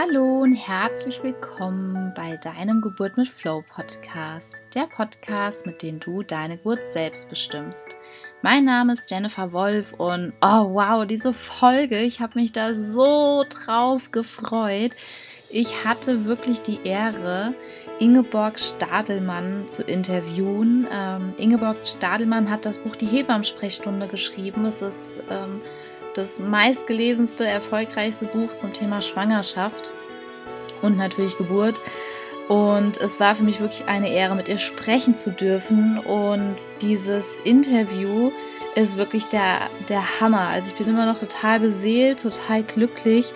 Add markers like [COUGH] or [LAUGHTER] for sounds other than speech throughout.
Hallo und herzlich willkommen bei deinem Geburt mit Flow Podcast, der Podcast, mit dem du deine Geburt selbst bestimmst. Mein Name ist Jennifer Wolf und oh wow, diese Folge, ich habe mich da so drauf gefreut. Ich hatte wirklich die Ehre, Ingeborg Stadelmann zu interviewen. Ähm, Ingeborg Stadelmann hat das Buch Die Hebammensprechstunde geschrieben. Es ist ähm, das meistgelesenste, erfolgreichste Buch zum Thema Schwangerschaft und natürlich Geburt. Und es war für mich wirklich eine Ehre, mit ihr sprechen zu dürfen. Und dieses Interview ist wirklich der, der Hammer. Also ich bin immer noch total beseelt, total glücklich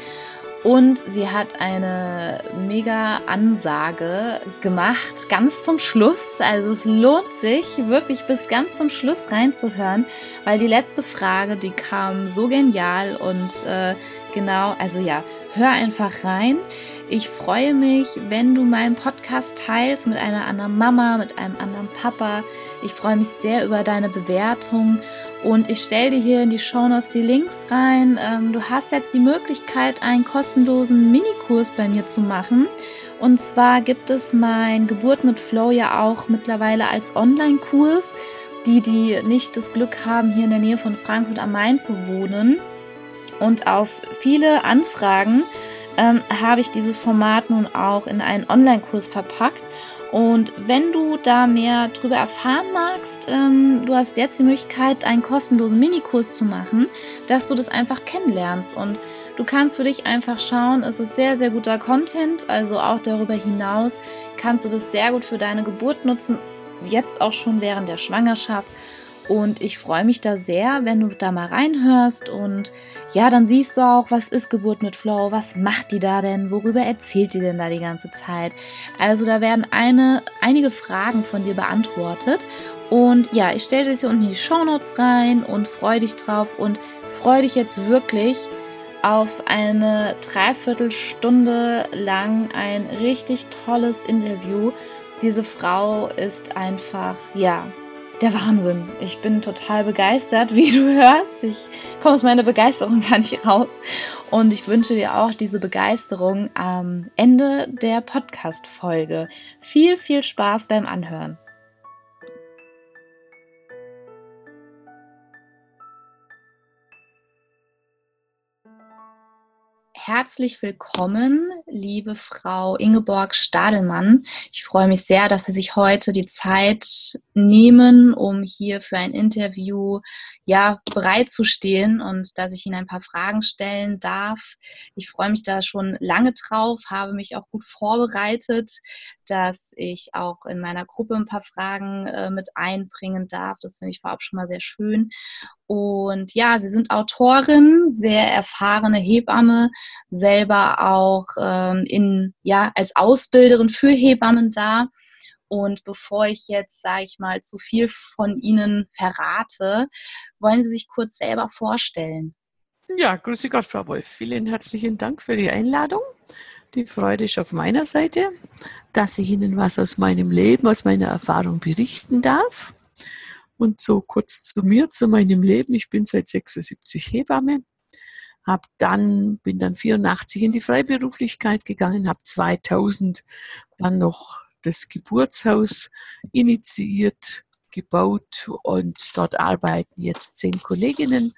und sie hat eine mega Ansage gemacht, ganz zum Schluss. Also es lohnt sich wirklich bis ganz zum Schluss reinzuhören, weil die letzte Frage, die kam so genial und äh, genau, also ja, hör einfach rein. Ich freue mich, wenn du meinen Podcast teilst mit einer anderen Mama, mit einem anderen Papa. Ich freue mich sehr über deine Bewertung und ich stelle dir hier in die Show Notes die Links rein. Ähm, du hast jetzt die Möglichkeit, einen kostenlosen Minikurs bei mir zu machen. Und zwar gibt es mein Geburt mit Flow ja auch mittlerweile als Online-Kurs. Die, die nicht das Glück haben, hier in der Nähe von Frankfurt am Main zu wohnen. Und auf viele Anfragen ähm, habe ich dieses Format nun auch in einen Online-Kurs verpackt. Und wenn du da mehr darüber erfahren magst, ähm, du hast jetzt die Möglichkeit, einen kostenlosen Minikurs zu machen, dass du das einfach kennenlernst. Und du kannst für dich einfach schauen, es ist sehr, sehr guter Content. Also auch darüber hinaus kannst du das sehr gut für deine Geburt nutzen, jetzt auch schon während der Schwangerschaft. Und ich freue mich da sehr, wenn du da mal reinhörst und ja, dann siehst du auch, was ist Geburt mit Flow, was macht die da denn, worüber erzählt die denn da die ganze Zeit. Also da werden eine, einige Fragen von dir beantwortet. Und ja, ich stelle das hier unten in die Show Notes rein und freue dich drauf und freue dich jetzt wirklich auf eine Dreiviertelstunde lang ein richtig tolles Interview. Diese Frau ist einfach, ja, der Wahnsinn. Ich bin total begeistert, [LAUGHS] wie du hörst. Ich komme aus meiner Begeisterung [LAUGHS] gar nicht raus. Und ich wünsche dir auch diese Begeisterung am Ende der Podcast-Folge. Viel, viel Spaß beim Anhören. Herzlich willkommen, liebe Frau Ingeborg Stadelmann. Ich freue mich sehr, dass Sie sich heute die Zeit nehmen, um hier für ein Interview ja, bereit zu stehen und dass ich Ihnen ein paar Fragen stellen darf. Ich freue mich da schon lange drauf, habe mich auch gut vorbereitet, dass ich auch in meiner Gruppe ein paar Fragen äh, mit einbringen darf. Das finde ich vorab schon mal sehr schön. Und ja, Sie sind Autorin, sehr erfahrene Hebamme, selber auch ähm, in, ja, als Ausbilderin für Hebammen da. Und bevor ich jetzt, sage ich mal, zu viel von Ihnen verrate, wollen Sie sich kurz selber vorstellen? Ja, grüße Gott, Frau Wolf. Vielen herzlichen Dank für die Einladung. Die Freude ist auf meiner Seite, dass ich Ihnen was aus meinem Leben, aus meiner Erfahrung berichten darf. Und so kurz zu mir, zu meinem Leben. Ich bin seit 76 Hebamme, hab dann, bin dann 84 in die Freiberuflichkeit gegangen, habe 2000 dann noch das Geburtshaus initiiert, gebaut und dort arbeiten jetzt zehn Kolleginnen.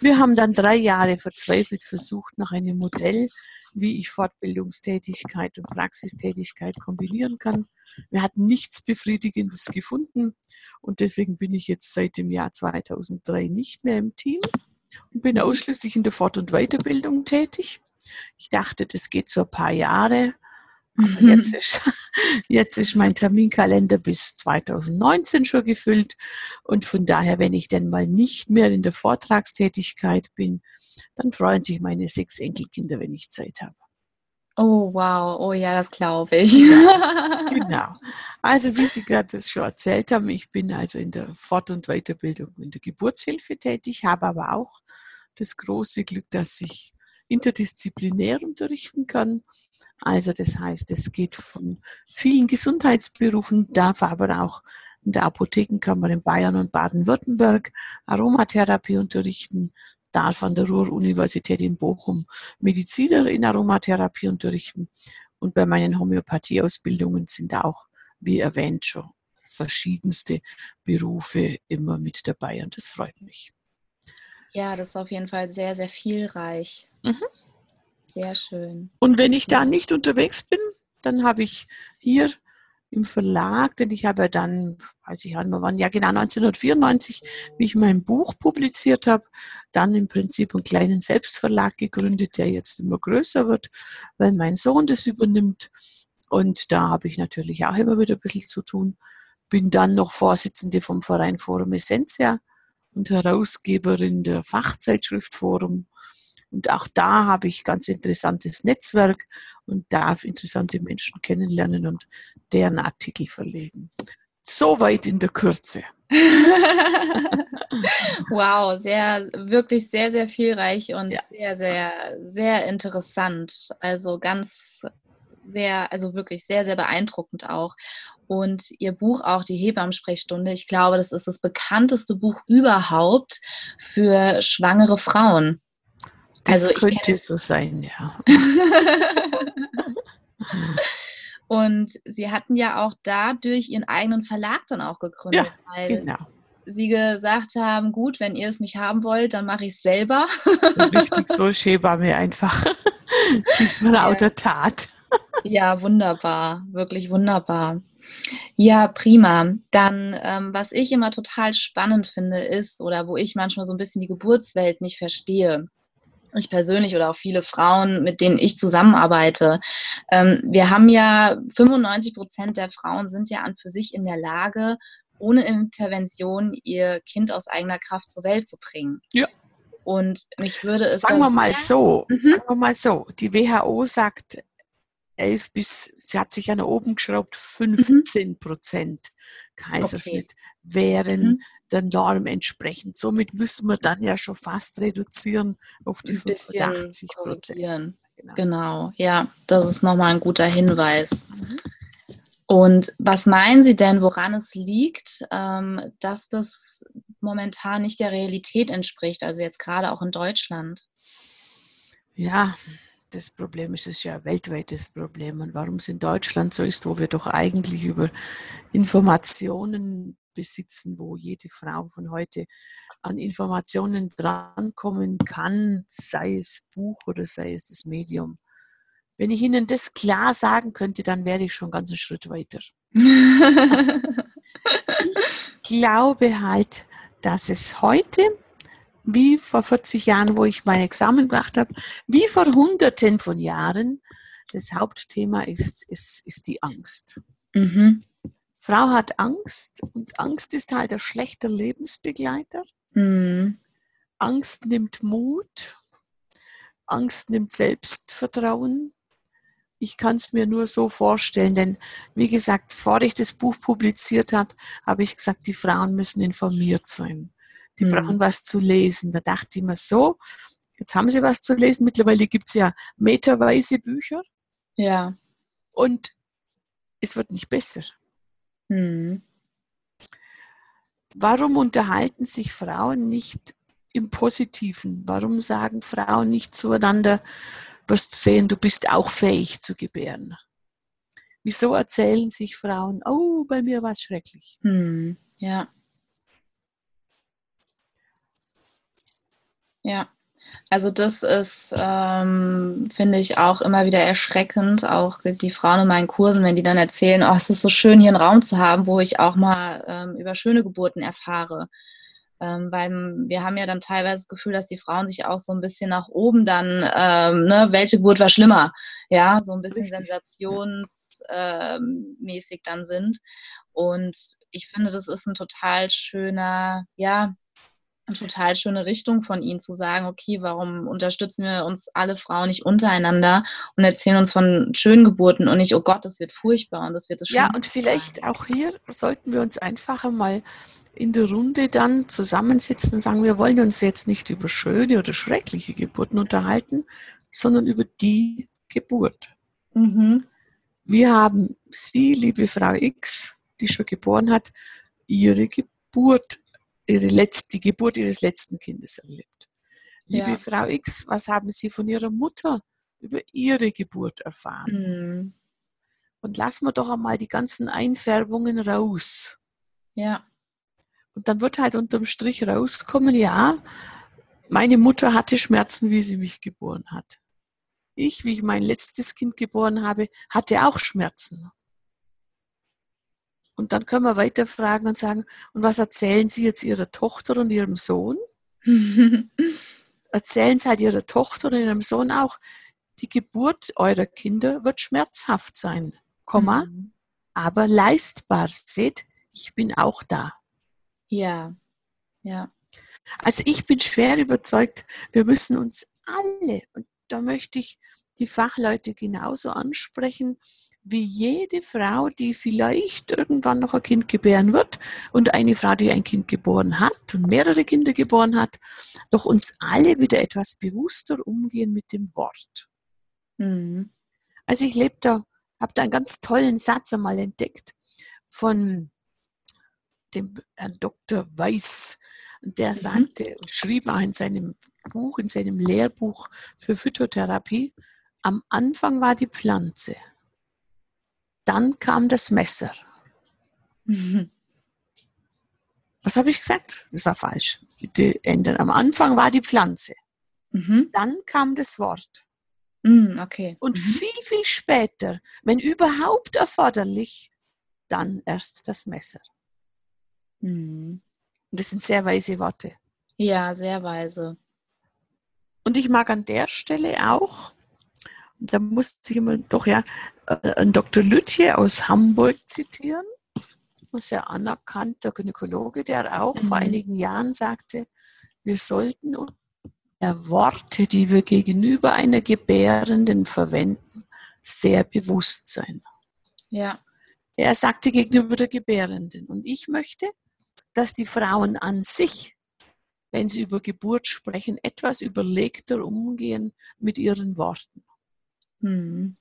Wir haben dann drei Jahre verzweifelt versucht nach einem Modell, wie ich Fortbildungstätigkeit und Praxistätigkeit kombinieren kann. Wir hatten nichts Befriedigendes gefunden und deswegen bin ich jetzt seit dem Jahr 2003 nicht mehr im Team und bin ausschließlich in der Fort- und Weiterbildung tätig. Ich dachte, das geht so ein paar Jahre mhm. jetzt, ist, [LAUGHS] jetzt ist mein Terminkalender bis 2019 schon gefüllt. Und von daher, wenn ich denn mal nicht mehr in der Vortragstätigkeit bin, dann freuen sich meine sechs Enkelkinder, wenn ich Zeit habe. Oh, wow. Oh ja, das glaube ich. Ja, [LAUGHS] genau. Also, wie Sie gerade schon erzählt haben, ich bin also in der Fort- und Weiterbildung in der Geburtshilfe tätig, habe aber auch das große Glück, dass ich interdisziplinär unterrichten kann. Also das heißt, es geht von vielen Gesundheitsberufen, darf aber auch in der Apothekenkammer in Bayern und Baden-Württemberg Aromatherapie unterrichten, darf an der Ruhr-Universität in Bochum Mediziner in Aromatherapie unterrichten. Und bei meinen Homöopathieausbildungen sind auch, wie erwähnt, schon verschiedenste Berufe immer mit dabei und das freut mich. Ja, das ist auf jeden Fall sehr, sehr vielreich. Mhm. Sehr schön. Und wenn ich da nicht unterwegs bin, dann habe ich hier im Verlag, denn ich habe ja dann, weiß ich nicht, wann, ja genau 1994, wie ich mein Buch publiziert habe, dann im Prinzip einen kleinen Selbstverlag gegründet, der jetzt immer größer wird, weil mein Sohn das übernimmt. Und da habe ich natürlich auch immer wieder ein bisschen zu tun. Bin dann noch Vorsitzende vom Verein Forum Essentia und Herausgeberin der Fachzeitschrift Forum und auch da habe ich ganz interessantes Netzwerk und darf interessante Menschen kennenlernen und deren Artikel verlegen. Soweit in der Kürze. [LAUGHS] wow, sehr, wirklich sehr, sehr vielreich und ja. sehr, sehr, sehr interessant. Also ganz sehr, also wirklich sehr, sehr beeindruckend auch. Und ihr Buch auch, die Hebammensprechstunde, ich glaube, das ist das bekannteste Buch überhaupt für schwangere Frauen. Das also könnte so sein, ja. [LAUGHS] Und sie hatten ja auch dadurch ihren eigenen Verlag dann auch gegründet. Ja, weil genau. Sie gesagt haben, gut, wenn ihr es nicht haben wollt, dann mache ich es selber. [LAUGHS] Richtig, so mir einfach die Frau der Tat. Ja, wunderbar, wirklich wunderbar. Ja, prima. Dann, ähm, was ich immer total spannend finde, ist, oder wo ich manchmal so ein bisschen die Geburtswelt nicht verstehe, ich persönlich oder auch viele Frauen, mit denen ich zusammenarbeite. Ähm, wir haben ja 95 Prozent der Frauen sind ja an für sich in der Lage, ohne Intervention ihr Kind aus eigener Kraft zur Welt zu bringen. Ja. Und mich würde es. Sagen wir mal so, mhm. sagen wir mal so, die WHO sagt 11 bis, sie hat sich ja nach oben geschraubt, 15 Prozent Kaiserschnitt okay. wären mhm der Norm entsprechend. Somit müssen wir dann ja schon fast reduzieren auf die 85 Prozent. Genau. genau, ja, das ist nochmal ein guter Hinweis. Mhm. Und was meinen Sie denn, woran es liegt, ähm, dass das momentan nicht der Realität entspricht, also jetzt gerade auch in Deutschland? Ja, das Problem ist es ja ein weltweites Problem. Und warum es in Deutschland so ist, wo wir doch eigentlich über Informationen besitzen, wo jede Frau von heute an Informationen drankommen kann, sei es Buch oder sei es das Medium. Wenn ich Ihnen das klar sagen könnte, dann wäre ich schon ganz einen Schritt weiter. [LAUGHS] ich glaube halt, dass es heute, wie vor 40 Jahren, wo ich mein Examen gemacht habe, wie vor Hunderten von Jahren, das Hauptthema ist, ist, ist die Angst. Mhm. Frau hat Angst und Angst ist halt ein schlechter Lebensbegleiter. Mhm. Angst nimmt Mut, Angst nimmt Selbstvertrauen. Ich kann es mir nur so vorstellen, denn wie gesagt, bevor ich das Buch publiziert habe, habe ich gesagt, die Frauen müssen informiert sein. Die mhm. brauchen was zu lesen. Da dachte ich mir so, jetzt haben sie was zu lesen. Mittlerweile gibt es ja meterweise Bücher. Ja. Und es wird nicht besser. Hm. Warum unterhalten sich Frauen nicht im Positiven? Warum sagen Frauen nicht zueinander, wirst sehen, du bist auch fähig zu gebären? Wieso erzählen sich Frauen, oh, bei mir war es schrecklich? Hm. Ja. Ja. Also das ist, ähm, finde ich, auch immer wieder erschreckend. Auch die Frauen in meinen Kursen, wenn die dann erzählen, oh, es ist so schön, hier einen Raum zu haben, wo ich auch mal ähm, über schöne Geburten erfahre. Ähm, weil wir haben ja dann teilweise das Gefühl, dass die Frauen sich auch so ein bisschen nach oben dann, ähm, ne, welche Geburt war schlimmer? Ja, so ein bisschen Richtig. sensationsmäßig dann sind. Und ich finde, das ist ein total schöner, ja, total schöne Richtung von ihnen zu sagen, okay, warum unterstützen wir uns alle Frauen nicht untereinander und erzählen uns von schönen Geburten und nicht, oh Gott, das wird furchtbar und das wird das Ja, und vielleicht auch hier sollten wir uns einfach mal in der Runde dann zusammensetzen und sagen, wir wollen uns jetzt nicht über schöne oder schreckliche Geburten unterhalten, sondern über die Geburt. Mhm. Wir haben Sie, liebe Frau X, die schon geboren hat, Ihre Geburt ihre letzte, die Geburt ihres letzten Kindes erlebt. Liebe Ja. Frau X, was haben Sie von Ihrer Mutter über Ihre Geburt erfahren? Mhm. Und lassen wir doch einmal die ganzen Einfärbungen raus. Ja. Und dann wird halt unterm Strich rauskommen, ja, meine Mutter hatte Schmerzen, wie sie mich geboren hat. Ich, wie ich mein letztes Kind geboren habe, hatte auch Schmerzen. Und dann können wir weiterfragen und sagen, und was erzählen Sie jetzt Ihrer Tochter und Ihrem Sohn? [LAUGHS] Erzählen Sie halt Ihrer Tochter und Ihrem Sohn auch, die Geburt eurer Kinder wird schmerzhaft sein, Komma, Mhm. aber leistbar. Seht, ich bin auch da. Ja. Ja. Also ich bin schwer überzeugt, wir müssen uns alle, und da möchte ich die Fachleute genauso ansprechen, wie jede Frau, die vielleicht irgendwann noch ein Kind gebären wird und eine Frau, die ein Kind geboren hat und mehrere Kinder geboren hat, doch uns alle wieder etwas bewusster umgehen mit dem Wort. Mhm. Also ich lebe da, habe da einen ganz tollen Satz einmal entdeckt von dem Herrn Dr. Weiß. Und der Mhm. sagte und schrieb auch in seinem Buch, in seinem Lehrbuch für Phytotherapie, am Anfang war die Pflanze, dann kam das Messer. Mhm. Was habe ich gesagt? Das war falsch. Ändern. Am Anfang war die Pflanze, Mhm. dann kam das Wort. Mhm. Okay. Und Mhm. viel, viel später, wenn überhaupt erforderlich, dann erst das Messer. Mhm. Und das sind sehr weise Worte. Ja, sehr weise. Und ich mag an der Stelle auch, da muss ich immer doch ja äh, einen Dr. Lütje aus Hamburg zitieren, ein sehr anerkannter Gynäkologe, der auch vor Mhm. einigen Jahren sagte, wir sollten uns der Worte, die wir gegenüber einer Gebärenden verwenden, sehr bewusst sein. Ja. Er sagte gegenüber der Gebärenden. Und ich möchte, dass die Frauen an sich, wenn sie über Geburt sprechen, etwas überlegter umgehen mit ihren Worten. Mhm.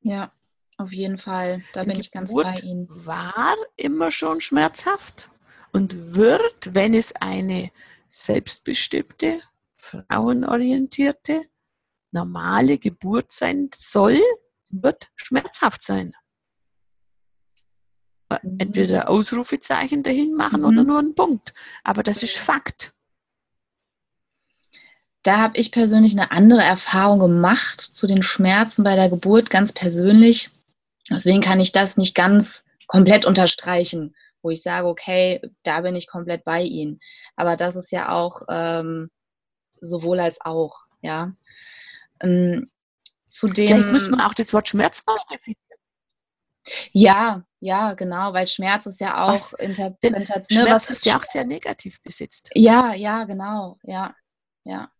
Ja, auf jeden Fall. Da Denn bin ich ganz Geburt bei Ihnen. war immer schon schmerzhaft und wird, wenn es eine selbstbestimmte, frauenorientierte, normale Geburt sein soll, wird schmerzhaft sein. Mhm. Entweder Ausrufezeichen dahin machen Mhm. oder nur einen Punkt. Aber das ist Fakt. Da habe ich persönlich eine andere Erfahrung gemacht zu den Schmerzen bei der Geburt, ganz persönlich. Deswegen kann ich das nicht ganz komplett unterstreichen, wo ich sage, okay, da bin ich komplett bei Ihnen. Aber das ist ja auch ähm, sowohl als auch, ja. Ähm, zu dem, Vielleicht müssen wir auch das Wort Schmerz neu definieren. ja, ja, genau, weil Schmerz ist ja auch Was- Interpretation. Schmerz ne, was ist ja auch sehr negativ besetzt. Ja, ja, genau, ja, ja.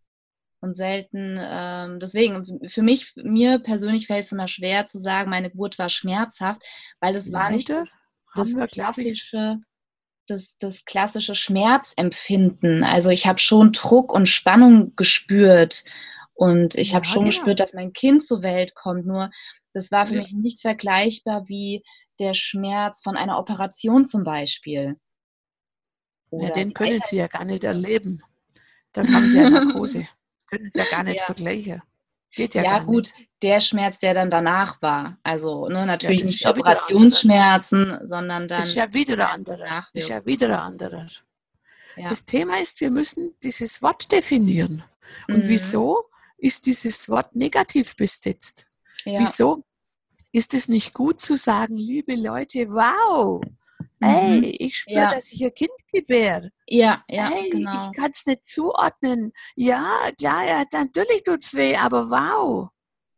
Und selten, ähm, deswegen, für mich, mir persönlich fällt es immer schwer zu sagen, meine Geburt war schmerzhaft, weil es war nicht das, das klassische, das, das klassische Schmerzempfinden. Also ich habe schon Druck und Spannung gespürt und ich habe Ja, schon genau. gespürt, dass mein Kind zur Welt kommt. Nur das war für Ja. mich nicht vergleichbar wie der Schmerz von einer Operation zum Beispiel. Ja, Oder den die können Sie ja gar nicht erleben. Dann haben Sie ja Narkose. [LAUGHS] können Sie ja gar nicht Ja. vergleichen. Geht ja, Ja, gut, nicht. der Schmerz, der dann danach war. Also ne, natürlich ist nicht ja Operationsschmerzen, sondern dann Das ist ja wieder ein Schmerz anderer. danach Das ist ja wieder ein anderer. Ja. Das Thema ist, wir müssen dieses Wort definieren. Und Mhm. wieso ist dieses Wort negativ besetzt? Ja. Wieso ist es nicht gut zu sagen, liebe Leute, wow, Mhm. hey, ich spüre, Ja. dass ich ein Kind gebäre. Ja, ja, hey, genau. ich kann es nicht zuordnen. Ja, klar, ja, natürlich tut's weh, aber wow.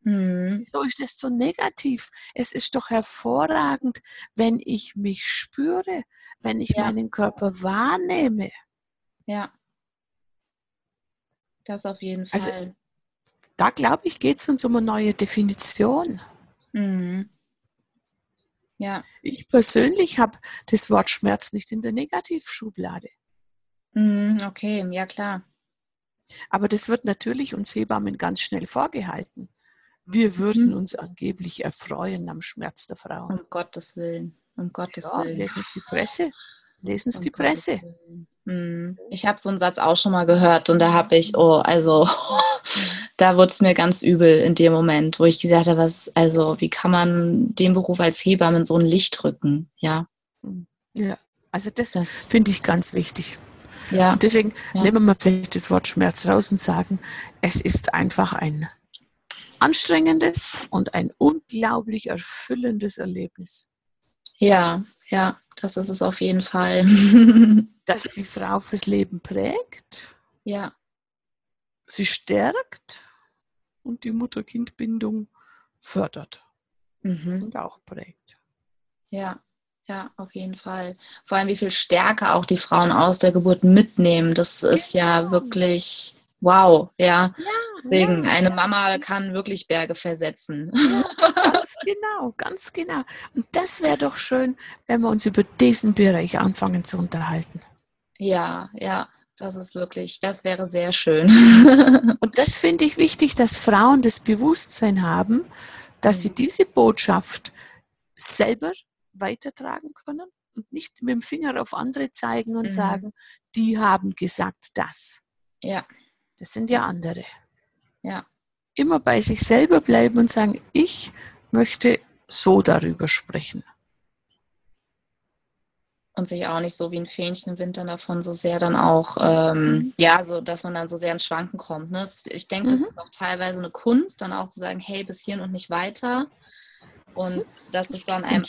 Mhm. Wieso ist das so negativ? Es ist doch hervorragend, wenn ich mich spüre, wenn ich Ja. meinen Körper wahrnehme. Ja. Das auf jeden Also- Fall. Da glaube ich, geht es uns um eine neue Definition. Mhm. Ja. Ich persönlich habe das Wort Schmerz nicht in der Negativschublade. Mhm. Okay, ja klar. Aber das wird natürlich uns Hebammen ganz schnell vorgehalten. Wir würden Mhm. uns angeblich erfreuen am Schmerz der Frau. Um Gottes Willen. Um Gottes Ja, Willen. lesen Sie die Presse. Lesen Sie die Presse. Hm. Ich habe so einen Satz auch schon mal gehört und da habe ich, oh, also [LAUGHS] da wurde es mir ganz übel in dem Moment, wo ich gesagt habe, was, also wie kann man den Beruf als Hebamme in so ein Licht rücken, ja. Hm. Ja, also das, das finde ich ganz wichtig. Ja. Und deswegen ja. nehmen wir mal vielleicht das Wort Schmerz raus und sagen, es ist einfach ein anstrengendes und ein unglaublich erfüllendes Erlebnis. Ja, ja, das ist es auf jeden Fall. [LAUGHS] dass die Frau fürs Leben prägt. Ja. Sie stärkt und die Mutter-Kind-Bindung fördert mhm. und auch prägt. Ja, ja, auf jeden Fall. Vor allem, wie viel Stärke auch die Frauen aus der Geburt mitnehmen. Das ist genau. ja wirklich wow, ja. ja Deswegen, ja, eine ja. Mama kann wirklich Berge versetzen. Ganz [LAUGHS] genau, ganz genau. Und das wäre doch schön, wenn wir uns über diesen Bereich anfangen zu unterhalten. Ja, ja, das ist wirklich, das wäre sehr schön. [LAUGHS] Und das finde ich wichtig, dass Frauen das Bewusstsein haben, dass sie mhm. diese Botschaft selber weitertragen können und nicht mit dem Finger auf andere zeigen und mhm. sagen, die haben gesagt das. Ja. Das sind ja andere. Ja. Immer bei sich selber bleiben und sagen, ich möchte so darüber sprechen und sich auch nicht so wie ein Fähnchen im Winter davon so sehr dann auch, ähm, mhm. ja, so dass man dann so sehr ins Schwanken kommt. Ne? Ich denke, das mhm. ist auch teilweise eine Kunst, dann auch zu sagen, hey, bis hierhin und nicht weiter. Und dass das so an einem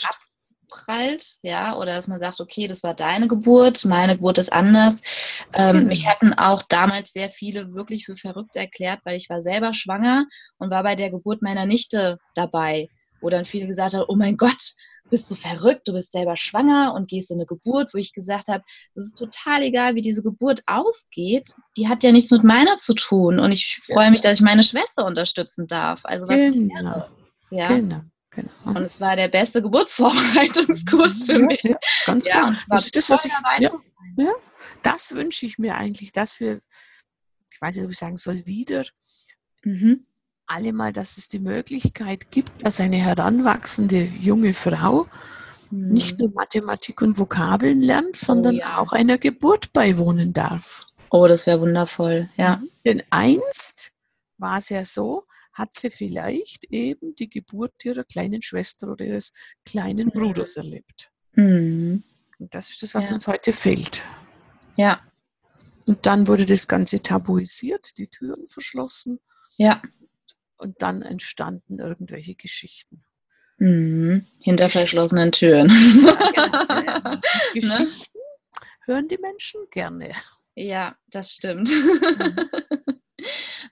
abprallt, ja, oder dass man sagt, okay, das war deine Geburt, meine Geburt ist anders. Ähm, mhm. Mich hatten auch damals sehr viele wirklich für verrückt erklärt, weil ich war selber schwanger und war bei der Geburt meiner Nichte dabei wo dann viele gesagt haben, oh mein Gott, bist du verrückt, du bist selber schwanger und gehst in eine Geburt, wo ich gesagt habe, es ist total egal, wie diese Geburt ausgeht. Die hat ja nichts mit meiner zu tun und ich freue mich, dass ich meine Schwester unterstützen darf. Also was genau. Ja. Genau. Genau. Und es war der beste Geburtsvorbereitungskurs für mich. Ja, ganz ja, klar. Das ist das, was ich, ja, ja, das wünsche ich mir eigentlich, dass wir, ich weiß nicht, ob ich sagen soll, wieder mhm alle mal, dass es die Möglichkeit gibt, dass eine heranwachsende junge Frau hm. nicht nur Mathematik und Vokabeln lernt, sondern oh, ja. auch einer Geburt beiwohnen darf. Oh, das wäre wundervoll, ja. Denn einst war es ja so, hat sie vielleicht eben die Geburt ihrer kleinen Schwester oder ihres kleinen mhm. Bruders erlebt. Mhm. Und das ist das, was ja. uns heute fehlt. Ja. Und dann wurde das Ganze tabuisiert, die Türen verschlossen. Ja und dann entstanden irgendwelche Geschichten. Mhm. Hinter Geschichten. verschlossenen Türen. Ja, genau. [LAUGHS] Geschichten ne? hören die Menschen gerne. Ja, das stimmt. Mhm.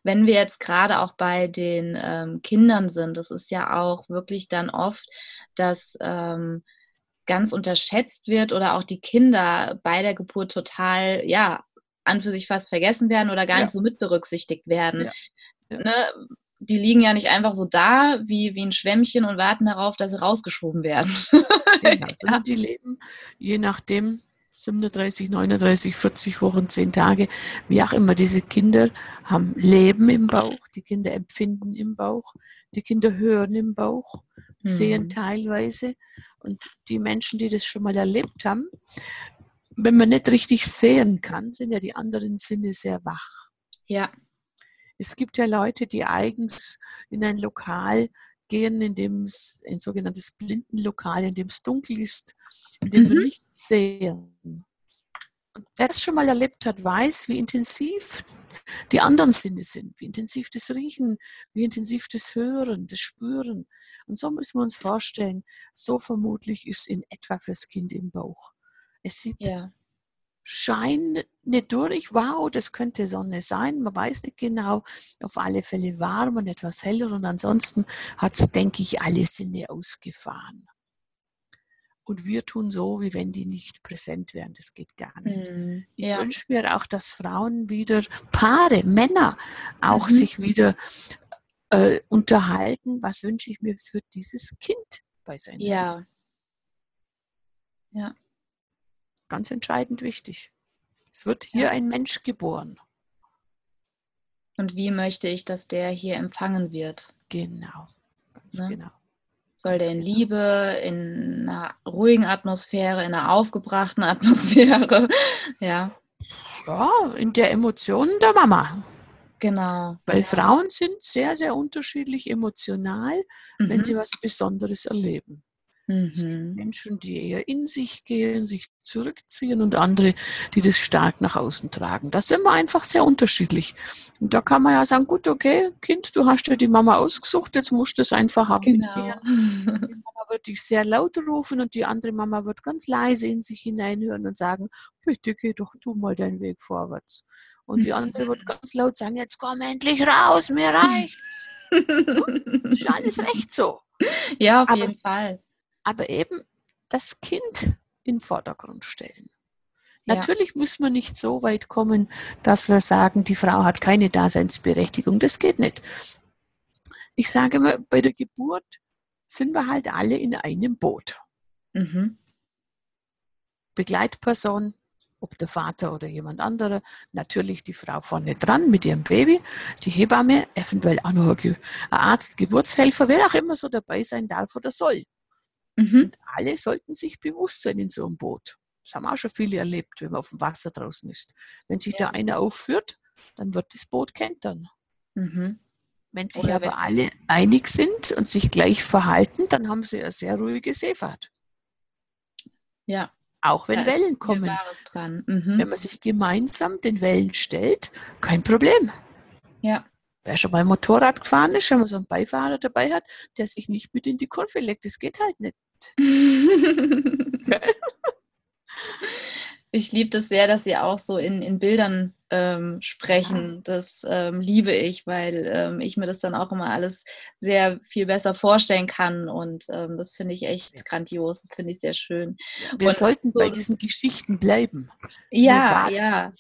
Wenn wir jetzt gerade auch bei den ähm, Kindern sind, das ist ja auch wirklich dann oft, dass ähm, ganz unterschätzt wird oder auch die Kinder bei der Geburt total, ja, an für sich fast vergessen werden oder gar ja. nicht so mitberücksichtigt werden. Ja. Ja. Ne? Die liegen ja nicht einfach so da wie, wie ein Schwämmchen und warten darauf, dass sie rausgeschoben werden. [LAUGHS] genau, [LAUGHS] sondern die leben je nachdem 37, 39, 40 Wochen, 10 Tage, wie auch immer. Diese Kinder haben Leben im Bauch, die Kinder empfinden im Bauch, die Kinder hören im Bauch, sehen hm. teilweise. Und die Menschen, die das schon mal erlebt haben, wenn man nicht richtig sehen kann, sind ja die anderen Sinne sehr wach. Ja. Es gibt ja Leute, die eigens in ein Lokal gehen, in dem es ein sogenanntes Blindenlokal, in dem es dunkel ist, in dem mhm. wir nicht sehen. Und wer das schon mal erlebt hat, weiß, wie intensiv die anderen Sinne sind, wie intensiv das Riechen, wie intensiv das Hören, das Spüren. Und so müssen wir uns vorstellen, so vermutlich ist in etwa fürs Kind im Bauch. Es sieht ja. Schein nicht durch. Wow, das könnte Sonne sein. Man weiß nicht genau. Auf alle Fälle warm und etwas heller. Und ansonsten hat es, denke ich, alle Sinne ausgefahren. Und wir tun so, wie wenn die nicht präsent wären. Das geht gar nicht. Mm, ich ja. wünsche mir auch, dass Frauen wieder, Paare, Männer auch mhm. sich wieder äh, unterhalten. Was wünsche ich mir für dieses Kind bei seinem Ja. Ja ganz entscheidend wichtig. Es wird hier ja. ein Mensch geboren. Und wie möchte ich, dass der hier empfangen wird? Genau, ganz ne? genau. Soll der in genau. Liebe, in einer ruhigen Atmosphäre, in einer aufgebrachten [LAUGHS] Atmosphäre, ja. Ja, in der Emotion der Mama. Genau. Weil Frauen sind sehr, sehr unterschiedlich emotional, mhm. wenn sie was Besonderes erleben. Mhm. Es gibt mhm. Menschen, die eher in sich gehen, sich zurückziehen und andere, die das stark nach außen tragen. Das sind wir einfach sehr unterschiedlich. Und da kann man ja sagen, gut, okay, Kind, du hast dir die Mama ausgesucht, jetzt musst du es einfach haben genau. [LAUGHS] Die Mama wird dich sehr laut rufen und die andere Mama wird ganz leise in sich hineinhören und sagen, bitte geh doch du mal deinen Weg vorwärts. Und die andere wird [LAUGHS] ganz laut sagen, jetzt komm endlich raus, mir reicht's. [LAUGHS] ist alles recht so. Ja, auf aber, jeden Fall. Aber eben das Kind in den Vordergrund stellen. Ja. Natürlich müssen wir nicht so weit kommen, dass wir sagen, die Frau hat keine Daseinsberechtigung. Das geht nicht. Ich sage mal, bei der Geburt sind wir halt alle in einem Boot. Mhm. Begleitperson, ob der Vater oder jemand anderer, natürlich die Frau vorne dran mit ihrem Baby, die Hebamme, eventuell auch noch ein Arzt, Geburtshelfer, wer auch immer so dabei sein darf oder soll. Mhm. Und alle sollten sich bewusst sein in so einem Boot. Das haben auch schon viele erlebt, wenn man auf dem Wasser draußen ist. Wenn sich ja. da einer aufführt, dann wird das Boot kentern. Mhm. Wenn sich oder aber wenn alle einig sind und sich gleich verhalten, dann haben sie eine sehr ruhige Seefahrt. Ja, auch wenn da Wellen kommen. Mhm. Wenn man sich gemeinsam den Wellen stellt, kein Problem. Ja. Wer schon mal Motorrad gefahren ist, wenn man so einen Beifahrer dabei hat, der sich nicht mit in die Kurve legt, das geht halt nicht. [LAUGHS] ich liebe das sehr, dass Sie auch so in, in Bildern ähm, sprechen. Das ähm, liebe ich, weil ähm, ich mir das dann auch immer alles sehr viel besser vorstellen kann. Und ähm, das finde ich echt ja. grandios. Das finde ich sehr schön. Wir und sollten so, bei diesen Geschichten bleiben. Ja, ja.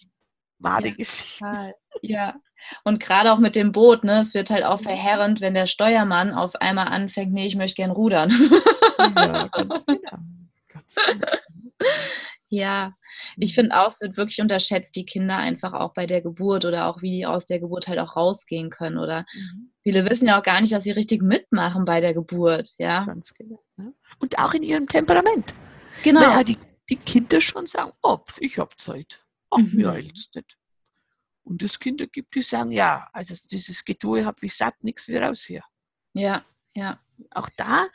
Wahre ja. [LAUGHS] Ja. Und gerade auch mit dem Boot, ne? Es wird halt auch verheerend, wenn der Steuermann auf einmal anfängt, nee, ich möchte gern rudern. ja, [LAUGHS] ganz genau. Ganz genau. Ja, ich finde auch, es wird wirklich unterschätzt, die Kinder einfach auch bei der Geburt oder auch wie die aus der Geburt halt auch rausgehen können. Oder mhm. viele wissen ja auch gar nicht, dass sie richtig mitmachen bei der Geburt, ja. Ganz genau. Ja. Und auch in ihrem Temperament. Genau. Weil ja die, die Kinder schon sagen, oh, ich habe Zeit. Ach, mhm. mir eilt's nicht. Und es Kinder gibt, die sagen, ja, also dieses Getue habe ich satt, nichts wie raus hier. Ja, ja. Auch da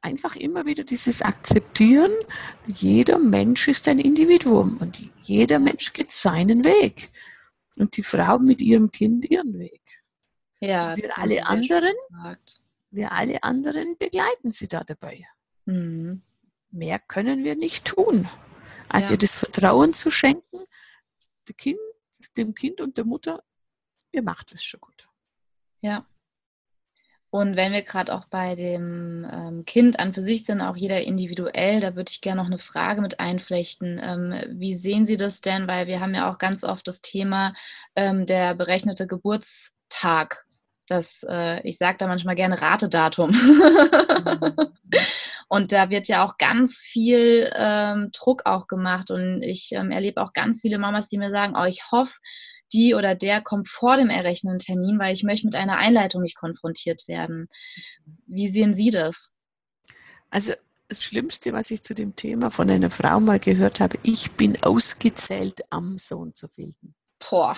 einfach immer wieder dieses Akzeptieren, jeder Mensch ist ein Individuum und jeder Mensch geht seinen Weg. Und die Frau mit ihrem Kind ihren Weg. Ja, wir alle anderen, wir alle anderen begleiten sie da dabei. Mhm. Mehr können wir nicht tun, als ja. ihr das Vertrauen zu schenken, kind, dem kind und der Mutter, ihr macht es schon gut. Ja. Und wenn wir gerade auch bei dem ähm, Kind an für sich sind, auch jeder individuell, da würde ich gerne noch eine Frage mit einflechten. Ähm, wie sehen Sie das denn? Weil wir haben ja auch ganz oft das Thema ähm, der berechnete Geburtstag. Das, äh, ich sage da manchmal gerne Ratedatum. [LAUGHS] Und da wird ja auch ganz viel ähm, Druck auch gemacht. Und ich ähm, erlebe auch ganz viele Mamas, die mir sagen, oh, ich hoffe, die oder der kommt vor dem errechneten Termin, weil ich möchte mit einer Einleitung nicht konfrontiert werden. Wie sehen Sie das? Also das Schlimmste, was ich zu dem Thema von einer Frau mal gehört habe, ich bin ausgezählt am Sohn zu finden. Boah.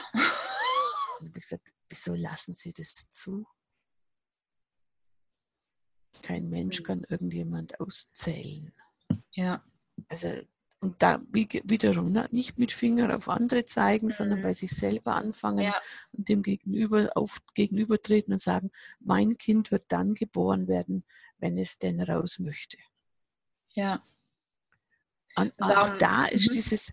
Und ich gesagt, wieso lassen Sie das zu? Kein Mensch kann irgendjemand auszählen. Ja. Also und da wie, wiederum ne, nicht mit Finger auf andere zeigen, mhm. sondern bei sich selber anfangen ja. und dem Gegenüber auf gegenübertreten und sagen, mein Kind wird dann geboren werden, wenn es denn raus möchte. Ja. Und auch da ist mhm. dieses,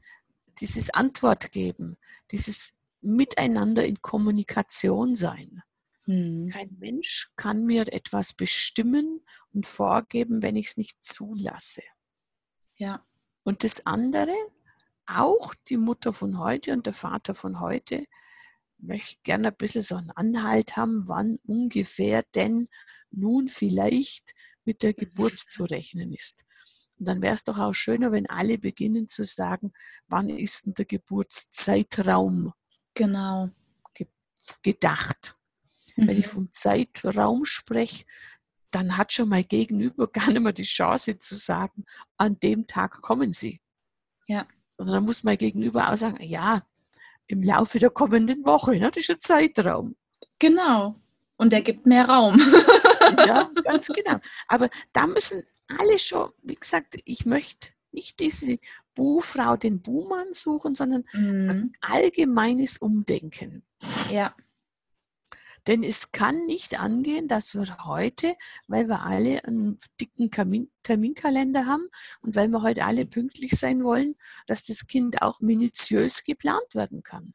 dieses Antwort geben, dieses Miteinander in Kommunikation sein. Mhm. Kein Mensch kann mir etwas bestimmen und vorgeben, wenn ich es nicht zulasse. Ja. Und das andere, auch die Mutter von heute und der Vater von heute, möchte gerne ein bisschen so einen Anhalt haben, wann ungefähr denn nun vielleicht mit der Geburt zu rechnen ist. Und dann wäre es doch auch schöner, wenn alle beginnen zu sagen, wann ist denn der Geburtszeitraum genau. gedacht. Mhm. Wenn ich mhm. vom Zeitraum spreche, dann hat schon mein Gegenüber [LAUGHS] gar nicht mehr die Chance zu sagen, an dem Tag kommen Sie. Ja. Sondern dann muss mein Gegenüber auch sagen, ja, im Laufe der kommenden Woche, ne, das ist ein Zeitraum. Genau. Und der gibt mehr Raum. ja, [LAUGHS] ganz genau. Aber da müssen alle schon, wie gesagt, ich möchte nicht diese Buhfrau, den Buhmann suchen, sondern Mhm. ein allgemeines Umdenken. Ja. Denn es kann nicht angehen, dass wir heute, weil wir alle einen dicken Kamin, Terminkalender haben und weil wir heute alle pünktlich sein wollen, dass das Kind auch minutiös geplant werden kann.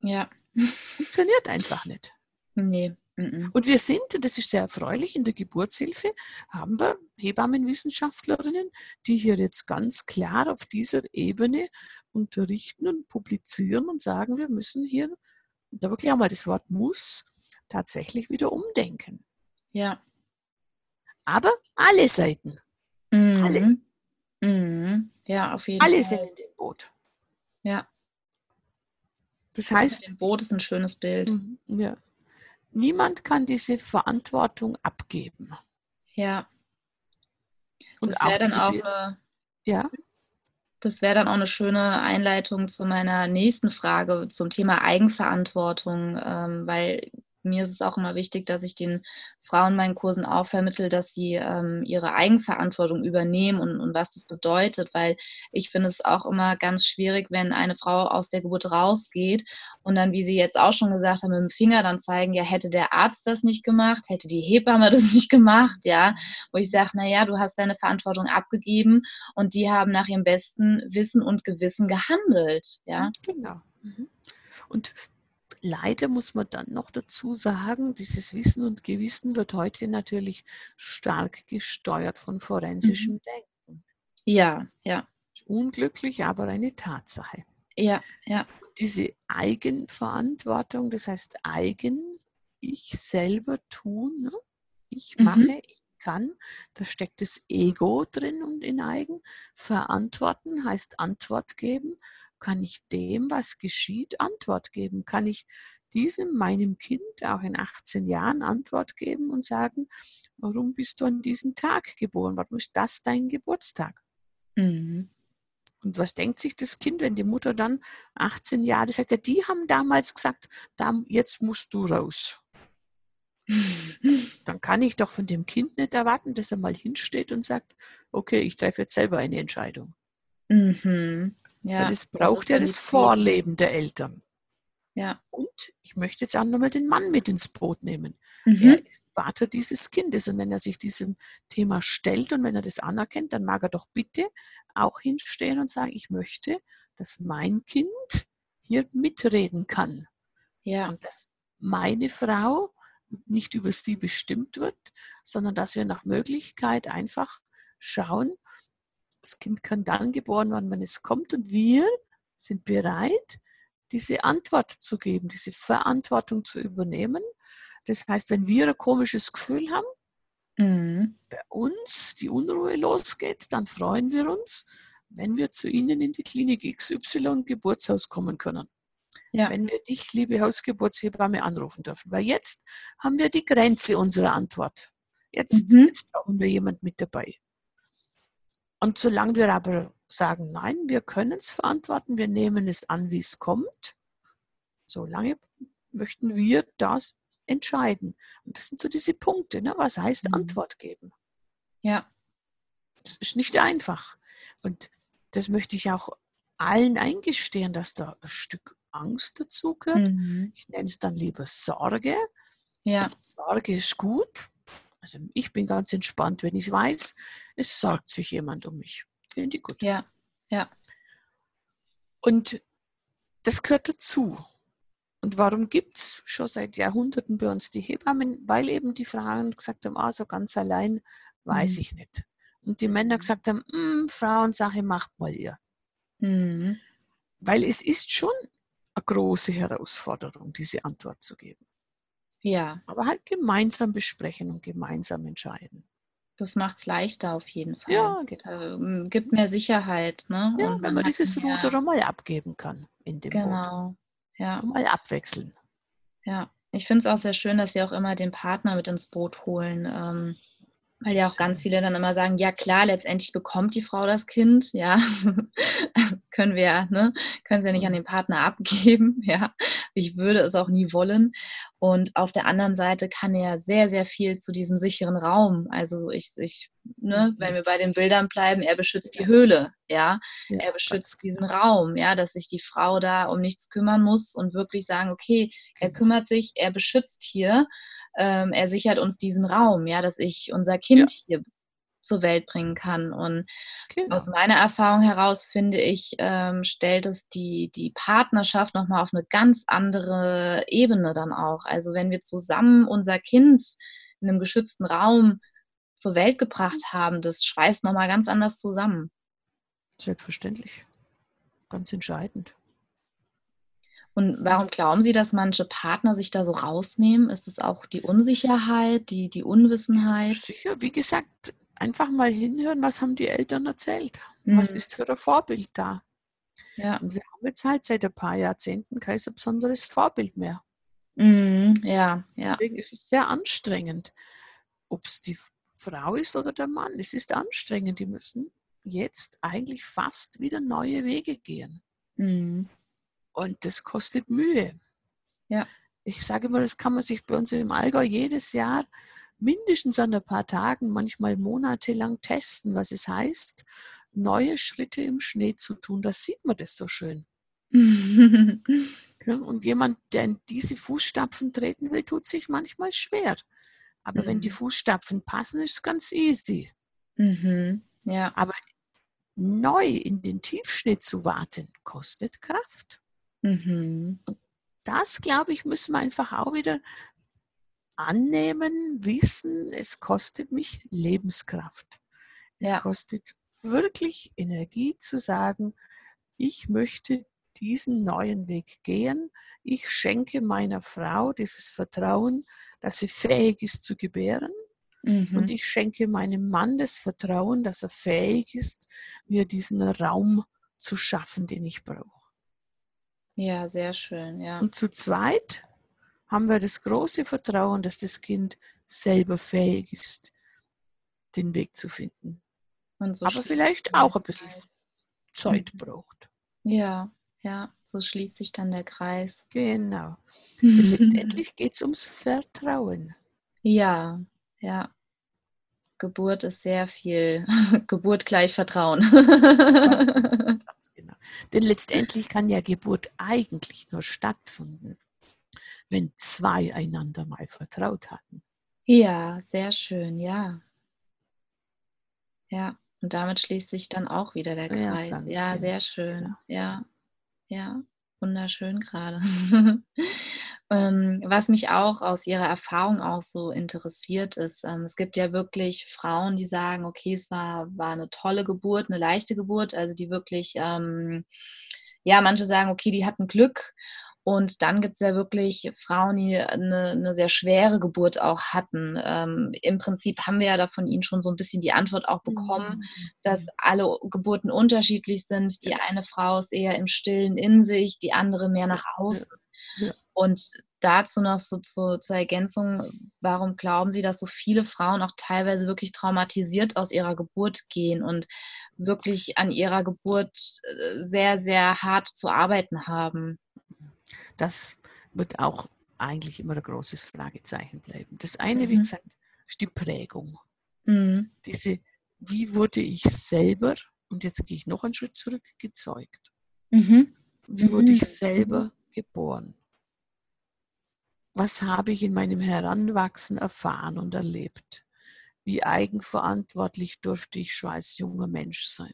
Ja. Funktioniert einfach nicht. Nee. Und wir sind, und das ist sehr erfreulich, in der Geburtshilfe haben wir Hebammenwissenschaftlerinnen, die hier jetzt ganz klar auf dieser Ebene unterrichten und publizieren und sagen, wir müssen hier, da wirklich einmal das Wort muss, tatsächlich wieder umdenken. Ja. Aber alle Seiten, Alle. Mhm. Mhm. Ja, auf jeden alle Fall. sind in dem Boot. Ja. Das Das heißt, dem Boot ist ein schönes Bild. Mhm, ja, niemand kann diese Verantwortung abgeben. Ja. Und Das wäre dann diese auch eine, ja, das wäre dann auch eine schöne Einleitung zu meiner nächsten Frage zum Thema Eigenverantwortung, ähm, weil mir ist es auch immer wichtig, dass ich den Frauen in meinen Kursen auch vermittle, dass sie ähm, ihre Eigenverantwortung übernehmen und, und was das bedeutet, weil ich finde es auch immer ganz schwierig, wenn eine Frau aus der Geburt rausgeht und dann, wie Sie jetzt auch schon gesagt haben, mit dem Finger dann zeigen, ja, hätte der Arzt das nicht gemacht, hätte die Hebamme [LAUGHS] das nicht gemacht, ja, wo ich sage, naja, du hast deine Verantwortung abgegeben und die haben nach ihrem besten Wissen und Gewissen gehandelt, ja. Genau. Mhm. Und leider muss man dann noch dazu sagen, dieses Wissen und Gewissen wird heute natürlich stark gesteuert von forensischem Denken. Ja, ja, Unglücklich, aber eine Tatsache. ja, ja. Diese Eigenverantwortung, das heißt eigen, ich selber tun, ne? ich Mhm. mache, ich kann, da steckt das Ego drin und in eigen. Verantworten heißt Antwort geben. Kann ich dem, was geschieht, Antwort geben? Kann ich diesem, meinem Kind, auch in 18 Jahren Antwort geben und sagen, warum bist du an diesem Tag geboren? Warum ist das dein Geburtstag? Mhm. Und was denkt sich das Kind, wenn die Mutter dann 18 Jahre sagt, ja, die haben damals gesagt, jetzt musst du raus. [LAUGHS] Dann kann ich doch von dem Kind nicht erwarten, dass er mal hinsteht und sagt, okay, ich treffe jetzt selber eine Entscheidung. Mhm. Ja, Weil es das braucht ja das. Vorleben der Eltern. Ja. Und ich möchte jetzt auch nochmal den Mann mit ins Boot nehmen. Mhm. Er ist Vater dieses Kindes. Und wenn er sich diesem Thema stellt und wenn er das anerkennt, dann mag er doch bitte auch hinstehen und sagen, ich möchte, dass mein Kind hier mitreden kann. Ja, Und dass meine Frau nicht über sie bestimmt wird, sondern dass wir nach Möglichkeit einfach schauen, das Kind kann dann geboren werden, wenn es kommt und wir sind bereit, diese Antwort zu geben, diese Verantwortung zu übernehmen. Das heißt, wenn wir ein komisches Gefühl haben, mhm. bei uns die Unruhe losgeht, dann freuen wir uns, wenn wir zu Ihnen in die Klinik XY Geburtshaus kommen können. Ja. Wenn wir dich, liebe Hausgeburtshebamme, anrufen dürfen. Weil jetzt haben wir die Grenze unserer Antwort. Jetzt, Mhm. jetzt brauchen wir jemand mit dabei. Und solange wir aber sagen, nein, wir können es verantworten, wir nehmen es an, wie es kommt, solange möchten wir das entscheiden. Und das sind so diese Punkte. Ne? Was heißt Mhm. Antwort geben? ja, Das ist nicht einfach. Und das möchte ich auch allen eingestehen, dass da ein Stück Angst dazu gehört. mhm. Ich nenne es dann lieber Sorge. ja, Sorge ist gut. Also ich bin ganz entspannt, wenn ich weiß, es sorgt sich jemand um mich. Finde ich gut. ja, ja, Und das gehört dazu. Und warum gibt es schon seit Jahrhunderten bei uns die Hebammen? Weil eben die Frauen gesagt haben, ah, so ganz allein weiß Mhm. ich nicht. Und die Männer gesagt haben, "Mm, Frauensache macht mal ihr. mhm. Weil es ist schon eine große Herausforderung, diese Antwort zu geben. Ja, Aber halt gemeinsam besprechen und gemeinsam entscheiden. das macht es leichter auf jeden Fall. Ja, genau. Ähm, gibt mehr Sicherheit, ne? Ja, Und wenn man dieses mehr- Ruder einmal abgeben kann in dem Boot. Genau, ja, Mal abwechseln. ja. Ich finde es auch sehr schön, dass Sie auch immer den Partner mit ins Boot holen. Ähm, Weil ja auch ganz viele dann immer sagen, ja klar, letztendlich bekommt die Frau das Kind, ja, [LAUGHS] können wir ja, ne, können sie ja nicht an Mhm. den Partner abgeben, [LAUGHS] ja. Ich würde es auch nie wollen. Und auf der anderen Seite kann er sehr, sehr viel zu diesem sicheren Raum. Also so ich, ich, ne, wenn wir bei den Bildern bleiben, er beschützt die. Höhle, ja. Ja, Er beschützt diesen. Raum, ja, dass sich die Frau da um nichts kümmern muss und wirklich sagen, okay, er Genau. kümmert sich, er beschützt hier, ähm, er sichert uns diesen Raum, ja, dass ich unser Ja. Kind hier zur Welt bringen kann. Und aus Genau. meiner Erfahrung heraus finde ich, ähm, stellt es die die Partnerschaft noch mal auf 'ne ganz andere Ebene dann auch. Also, wenn wir zusammen unser Kind in 'nem geschützten Raum zur Welt gebracht haben, das schweißt noch mal ganz anders zusammen. Selbstverständlich. Ganz entscheidend. Und warum glauben Sie, dass manche Partner sich da so rausnehmen? Ist es auch die Unsicherheit, die die Unwissenheit? Sicher, wie gesagt, einfach mal hinhören, was haben die Eltern erzählt? Was Mhm. ist für 'n Vorbild da? Ja. Und wir haben jetzt halt seit ein paar Jahrzehnten kein so besonderes Vorbild mehr. Mhm. Ja, ja. Deswegen ist es sehr anstrengend, ob's die F Frau ist oder der Mann. Es ist anstrengend. Die müssen jetzt eigentlich fast wieder neue Wege gehen. Mhm. Und das kostet Mühe. Ja. Ich sage immer, das kann man sich bei uns im Allgäu jedes Jahr mindestens an ein paar Tagen, manchmal monatelang testen, was es heißt, neue Schritte im Schnee zu tun. Da sieht man das so schön. [LAUGHS] Und jemand, der in diese Fußstapfen treten will, tut sich manchmal schwer. Aber wenn die Mhm. Fußstapfen passen, ist es ganz easy. Mhm. Ja. Aber neu in den Tiefschnee zu warten, kostet Kraft. Mhm. Und das, glaube ich, müssen wir einfach auch wieder annehmen, wissen, es kostet mich Lebenskraft. Es Ja. kostet wirklich Energie zu sagen: „Ich möchte diesen neuen Weg gehen. Ich schenke meiner Frau dieses Vertrauen, dass sie fähig ist zu gebären. Und Mhm. ich schenke meinem Mann das Vertrauen, dass er fähig ist, mir diesen Raum zu schaffen, den ich brauche.“ Ja, sehr schön, ja. Und zu zweit haben wir das große Vertrauen, dass das Kind selber fähig ist, den Weg zu finden. So Aber vielleicht auch ein bisschen Kreis. Zeit Mhm. braucht. Ja, ja, so schließt sich dann der Kreis. Genau. [LAUGHS] Denn letztendlich geht's ums Vertrauen. Ja, ja. Geburt ist sehr viel [LAUGHS] Geburt gleich Vertrauen. [LAUGHS] Ganz genau. Denn letztendlich kann ja Geburt eigentlich nur stattfinden, wenn 2 einander mal vertraut hatten. Ja, sehr schön, ja. Ja, und damit schließt sich dann auch wieder der Ja, Kreis. ganz Ja, genau, sehr schön. genau, Ja, ja. Wunderschön grade. [LAUGHS] Ähm, was mich auch aus Ihrer Erfahrung auch so interessiert, ist, ähm, es gibt ja wirklich Frauen, die sagen: „Okay, es war war 'ne tolle Geburt, 'ne leichte Geburt“, also die wirklich, ähm ja, manche sagen: „Okay, die hatten Glück.“ Und dann gibt's ja wirklich Frauen, die 'ne 'ne sehr schwere Geburt auch hatten. Ähm, im Prinzip haben wir ja da von Ihnen schon so 'n bisschen die Antwort auch bekommen, Mhm, dass mhm. alle Geburten unterschiedlich sind. Die Ja. eine Frau ist eher im Stillen in sich, die andere mehr nach außen. ja. Und dazu noch so zu zur Ergänzung, warum glauben Sie, dass so viele Frauen auch teilweise wirklich traumatisiert aus ihrer Geburt gehen und wirklich an ihrer Geburt, äh, sehr, sehr hart zu arbeiten haben? Das wird auch eigentlich immer 'n großes Fragezeichen bleiben. Das eine, wie Mhm. gesagt, ist die Prägung. Mhm. Diese wie wurde ich selber und jetzt gehe ich noch 'n Schritt zurück, gezeugt? Mhm. Wie wurde ich Mhm. selber geboren? Was habe ich in meinem Heranwachsen erfahren und erlebt? Wie eigenverantwortlich durfte ich schon als junger Mensch sein?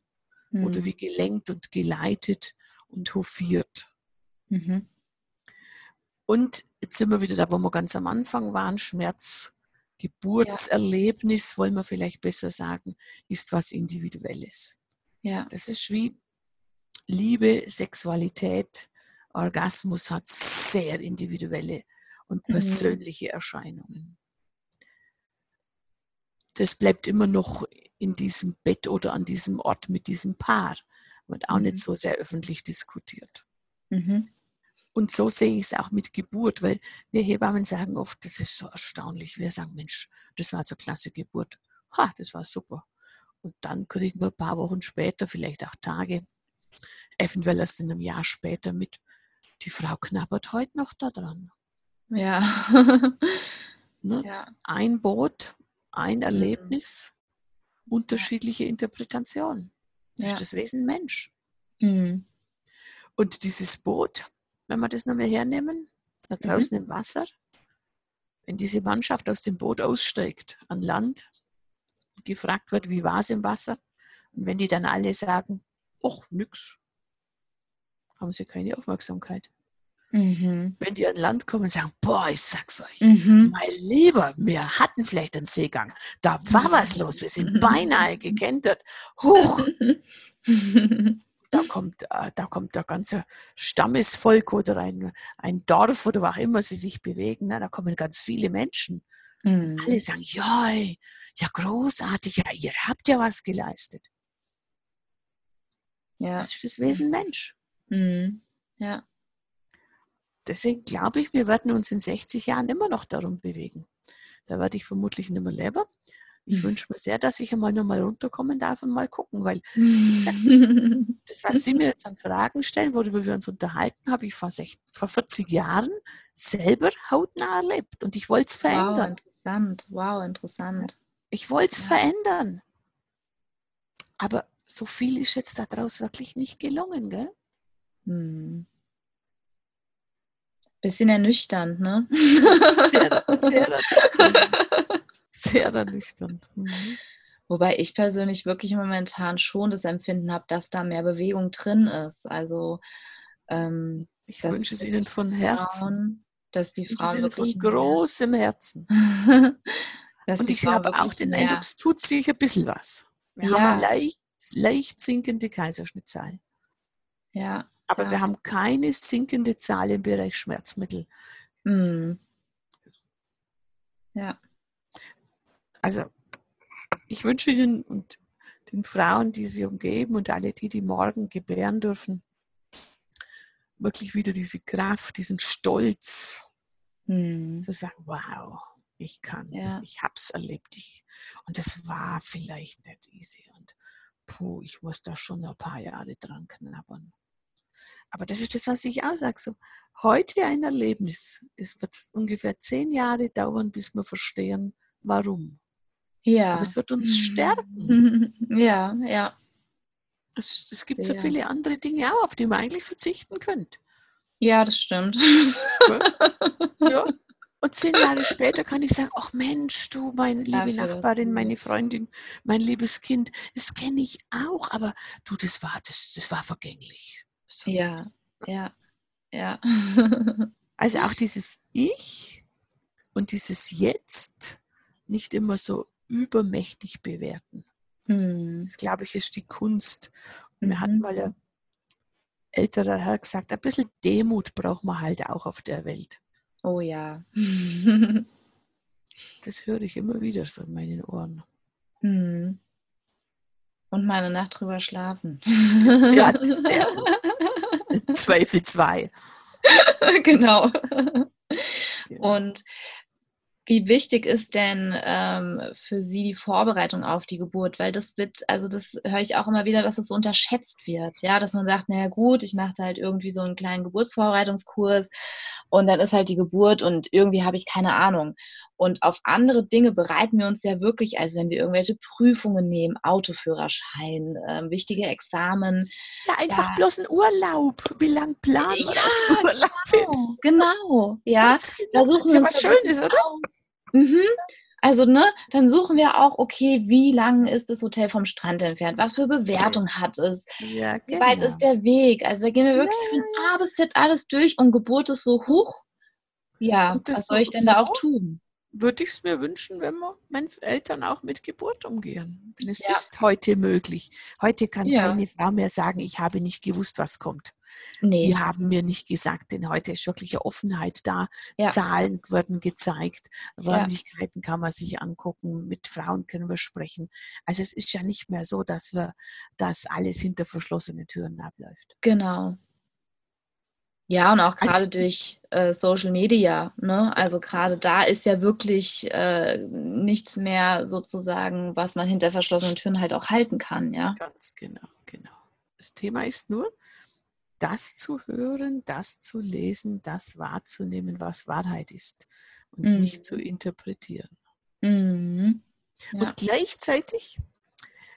Oder Mhm. wie gelenkt und geleitet und hofiert? Mhm. Und jetzt sind wir wieder da, wo wir ganz am Anfang waren, Schmerz, Ja. Geburtserlebnis, wollen wir vielleicht besser sagen, ist was Individuelles. Ja. Das ist wie Liebe, Sexualität, Orgasmus hat sehr individuelle und Mhm. persönliche Erscheinungen. Das bleibt immer noch in diesem Bett oder an diesem Ort mit diesem Paar. Wird auch nicht Mhm. so sehr öffentlich diskutiert. Mhm. Und so sehe ich's auch mit Geburt, weil wir Hebammen sagen oft, das ist so erstaunlich. Wir sagen: „Mensch, das war 'ne klasse Geburt.“ Ha, das war super. Und dann kriegen wir ein paar Wochen später, vielleicht auch Tage, eventuell erst in einem Jahr später mit, die Frau knabbert heute noch da dran. Ja. Ne? ja. Ein Boot, ein Mhm. Erlebnis, unterschiedliche Interpretationen. Das Ja. ist das Wesen Mensch. Mhm. Und dieses Boot, wenn wir das nochmal hernehmen, da Mhm. draußen im Wasser, wenn diese Mannschaft aus dem Boot aussteigt an Land und gefragt wird, wie war es im Wasser, und wenn die dann alle sagen, ach, nix, haben sie keine Aufmerksamkeit. Mhm. Wenn die an Land kommen und sagen, boah, ich sag's euch, Mhm. mein Lieber, wir hatten vielleicht einen Seegang, da war was los, wir sind beinahe gekentert, huch, [LAUGHS] da kommt, äh, da kommt der ganze Stammesvolk oder ein, ein Dorf oder wo auch immer sie sich bewegen, ne? da kommen ganz viele Menschen. Mhm. Alle sagen, ja, ja großartig, ja, ihr habt ja was geleistet. Ja. Das ist das Wesen Mensch. Mhm. Ja. Deswegen glaube ich, wir werden uns in 60 Jahren immer noch darum bewegen. Da werde ich vermutlich nicht mehr leben. Ich Mhm. wünsche mir sehr, dass ich einmal nochmal runterkommen darf und mal gucken, weil gesagt, Mhm. das, was Sie mir jetzt an Fragen stellen, worüber wir uns unterhalten, habe ich vor, 60, vor 40 Jahren selber hautnah erlebt und ich wollte es Wow, verändern. interessant. Wow, interessant. Ich wollte es Ja. verändern. Aber so viel ist jetzt daraus wirklich nicht gelungen, gell? Hm. Bisschen ernüchternd, ne? Sehr, sehr, [LAUGHS] sehr ernüchternd. Mhm. Wobei ich persönlich wirklich momentan schon das Empfinden habe, dass da mehr Bewegung drin ist. Also, ähm, Ich wünsche es Ihnen von Herzen. Frauen, dass die Frauen von wirklich mehr, großem Herzen. [LAUGHS] Und ich habe auch den mehr, Eindruck, es tut sich ein bisschen was. Wir haben ja, eine leicht, leicht sinkende Kaiserschnittzahl. ja, Aber ja, wir haben keine sinkende Zahl im Bereich Schmerzmittel. hm, ja, Also ich wünsche Ihnen und den Frauen, die Sie umgeben und alle die, die morgen gebären dürfen, wirklich wieder diese Kraft, diesen Stolz, hm, zu sagen, wow, ich kann's, ja, ich hab's erlebt. Ich, und das war vielleicht nicht easy. Und puh, ich muss da schon ein paar Jahre dran knabbern. Aber das ist das, was ich auch sage. So, heute ein Erlebnis. Es wird ungefähr zehn Jahre dauern, bis wir verstehen, warum. Aber ja, es wird uns stärken. [LAUGHS] ja, ja, Es, es gibt so sehr. viele andere Dinge auch, auf die man eigentlich verzichten könnte. Ja, das stimmt. Ja. [LAUGHS] Und zehn Jahre später kann ich sagen, ach Mensch, du, meine liebe Dafür war's Nachbarin, meine. Freundin, mein liebes Kind, das kenne ich auch, aber du, das war, das, das war vergänglich. Das. Ja, ja, ja. [LAUGHS] Also auch dieses Ich und dieses Jetzt nicht immer so übermächtig bewerten. Hm, Das, glaube ich, ist die Kunst. Und mir hat mhm. mal ein älterer Herr gesagt, ein bisschen Demut braucht man halt auch auf der Welt. Oh ja. [LAUGHS] Das höre ich immer wieder so in meinen Ohren. Hm. Und mal eine Nacht drüber schlafen. Ja, [LAUGHS] das ist gut. Zweifel zwei. Genau. Genau. Und wie wichtig ist denn ähm, für Sie die Vorbereitung auf die Geburt? Weil das wird, also das höre ich auch immer wieder, dass es so unterschätzt wird. Ja, dass man sagt, naja gut, ich mache da halt irgendwie so einen kleinen Geburtsvorbereitungskurs und dann ist halt die Geburt und irgendwie habe ich keine Ahnung. Und auf andere Dinge bereiten wir uns ja wirklich, also wenn wir irgendwelche Prüfungen nehmen, Autoführerschein, ähm, wichtige Examen. Ja, einfach Ja, bloß ein Urlaub. Wie lang planen wir ja, auf [LAUGHS] Urlaub hin? genau, genau. Ja, Ganz da genau. suchen wir uns was Schönes, oder? aus. Mhm. Also, ne, dann suchen wir auch, okay, wie lang ist das Hotel vom Strand entfernt? Was für Bewertung hat es? Ja, Wie weit ist genau. der Weg? Also, da gehen wir Ja, wirklich von ja, A bis Z alles durch und Geburt ist so hoch. Ja, was soll so, ich denn da auch so tun? würde ich es mir wünschen, wenn wir meinen Eltern auch mit Geburt umgehen. Denn es Ja, ist heute möglich. Heute kann ja, keine Frau mehr sagen, ich habe nicht gewusst, was kommt. Die nee, haben mir nicht gesagt, denn heute ist wirklich eine Offenheit da. ja, Zahlen werden gezeigt, ja, Räumlichkeiten kann man sich angucken, mit Frauen können wir sprechen. Also es ist ja nicht mehr so, dass wir, dass alles hinter verschlossenen Türen abläuft. genau. Ja, und auch also gerade also, durch äh, Social Media. Ne? Also gerade da ist ja wirklich äh, nichts mehr sozusagen, was man hinter verschlossenen Türen halt auch halten kann. Ja? Ganz genau, genau. Das Thema ist nur, das zu hören, das zu lesen, das wahrzunehmen, was Wahrheit ist und mhm. nicht zu interpretieren. Mhm. Ja. Und gleichzeitig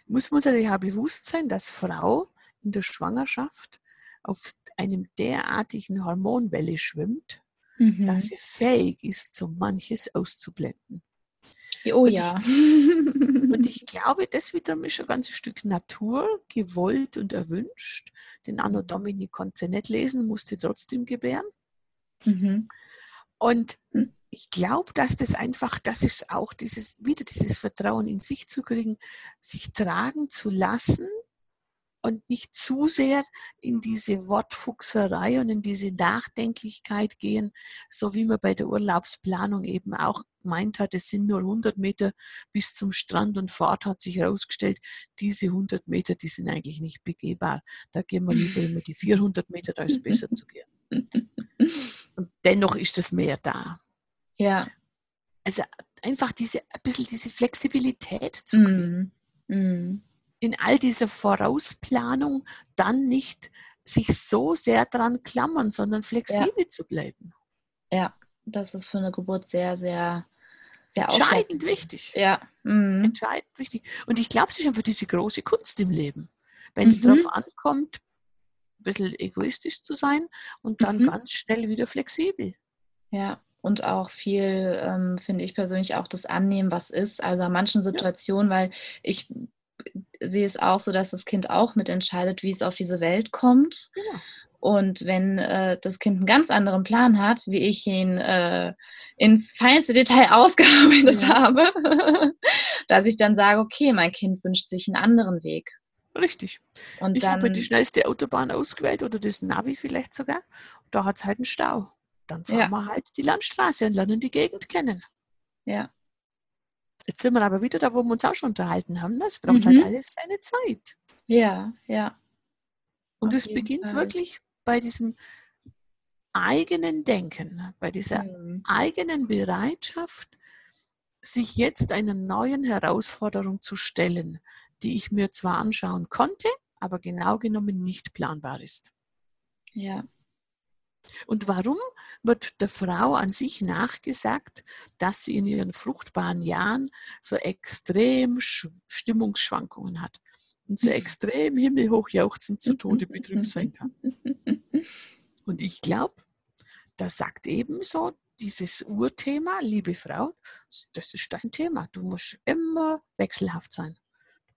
muss man sich ja bewusst sein, dass Frau in der Schwangerschaft auf einem derartigen Hormonwelle schwimmt, mhm. dass sie fähig ist, so manches auszublenden. Oh und ja. Ich, und ich [LAUGHS] glaube, das wiederum ist ein ganzes Stück Natur, gewollt und erwünscht. Den Anno Domini konnte sie nicht lesen, musste trotzdem gebären. Mhm. Und hm. ich glaube, dass das einfach, das ist auch dieses, wieder dieses Vertrauen in sich zu kriegen, sich tragen zu lassen und nicht zu sehr in diese Wortfuchserei und in diese Nachdenklichkeit gehen, so wie man bei der Urlaubsplanung eben auch gemeint hat, es sind nur 100 Meter bis zum Strand und fort hat sich herausgestellt, diese 100 Meter, die sind eigentlich nicht begehbar. Da gehen wir lieber immer die 400 Meter, da ist es besser zu gehen. [LAUGHS] Und dennoch ist das Meer da. Ja. Also einfach diese, ein bisschen diese Flexibilität zu kriegen. Mm. Mm in all dieser Vorausplanung dann nicht sich so sehr dran klammern, sondern flexibel ja. zu bleiben. Ja, das ist für eine Geburt sehr, sehr, sehr entscheidend wichtig. Ja. Mhm. Entscheidend wichtig. Und ich glaube, es ist einfach diese große Kunst im Leben. Wenn es mhm. darauf ankommt, ein bisschen egoistisch zu sein und dann mhm. ganz schnell wieder flexibel. Ja, und auch viel, ähm, finde ich persönlich, auch das Annehmen, was ist. Also an manchen Situationen, ja. weil ich sehe es auch so, dass das Kind auch mitentscheidet, wie es auf diese Welt kommt. Ja. Und wenn äh, das Kind einen ganz anderen Plan hat, wie ich ihn äh, ins feinste Detail [LAUGHS] ausgearbeitet ja. habe, [LAUGHS] dass ich dann sage, okay, mein Kind wünscht sich einen anderen Weg. Richtig. Und ich habe die schnellste Autobahn ausgewählt oder das Navi vielleicht sogar. Da hat es halt einen Stau. Dann fahren ja. wir halt die Landstraße und lernen die Gegend kennen. Ja. Jetzt sind wir aber wieder da, wo wir uns auch schon unterhalten haben. Das braucht halt mhm. halt alles seine Zeit. Ja, ja. Und es beginnt Fall. wirklich bei diesem eigenen Denken, bei dieser mhm. eigenen Bereitschaft, sich jetzt einer neuen Herausforderung zu stellen, die ich mir zwar anschauen konnte, aber genau genommen nicht planbar ist. Ja. Und warum wird der Frau an sich nachgesagt, dass sie in ihren fruchtbaren Jahren so extrem Stimmungsschwankungen hat und so extrem himmelhoch jauchzend zu Tode betrübt sein kann? [LAUGHS] Und ich glaube, da sagt ebenso dieses Urthema, liebe Frau, das ist dein Thema. Du musst immer wechselhaft sein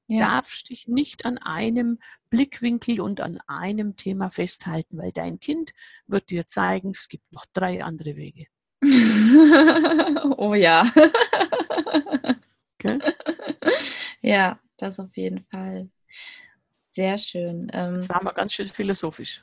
ja. darfst dich nicht an einem Blickwinkel und an einem Thema festhalten, weil dein Kind wird dir zeigen, es gibt noch drei andere Wege. [LAUGHS] oh ja. okay. [LAUGHS] Ja, das auf jeden Fall. Sehr schön. Jetzt ähm, waren wir ganz schön philosophisch.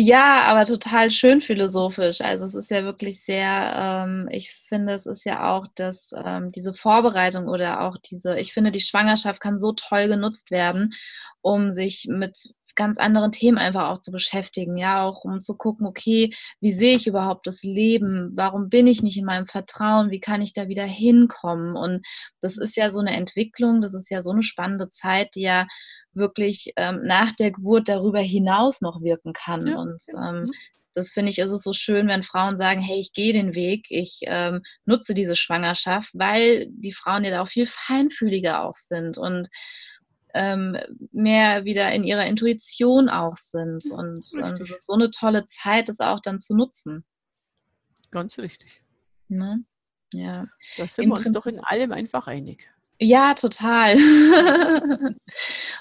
Ja, aber total schön philosophisch. Also es ist ja wirklich sehr, ähm, ich finde, es ist ja auch, dass ähm, diese Vorbereitung oder auch diese, ich finde, die Schwangerschaft kann so toll genutzt werden, um sich mit ganz anderen Themen einfach auch zu beschäftigen, ja, auch um zu gucken, okay, wie sehe ich überhaupt das Leben? Warum bin ich nicht in meinem Vertrauen? Wie kann ich da wieder hinkommen? Und das ist ja so eine Entwicklung, das ist ja so eine spannende Zeit, die ja wirklich ähm, nach der Geburt darüber hinaus noch wirken kann. Ja. Und ähm, das finde ich, ist es so schön, wenn Frauen sagen, hey, ich gehe den Weg, ich ähm, nutze diese Schwangerschaft, weil die Frauen ja da auch viel feinfühliger auch sind und ähm, mehr wieder in ihrer Intuition auch sind. Und ähm, das ist so eine tolle Zeit, das auch dann zu nutzen. Ganz richtig. Ne? Ja. Da sind Im wir uns Prinzip doch in allem einfach einig. Ja, total.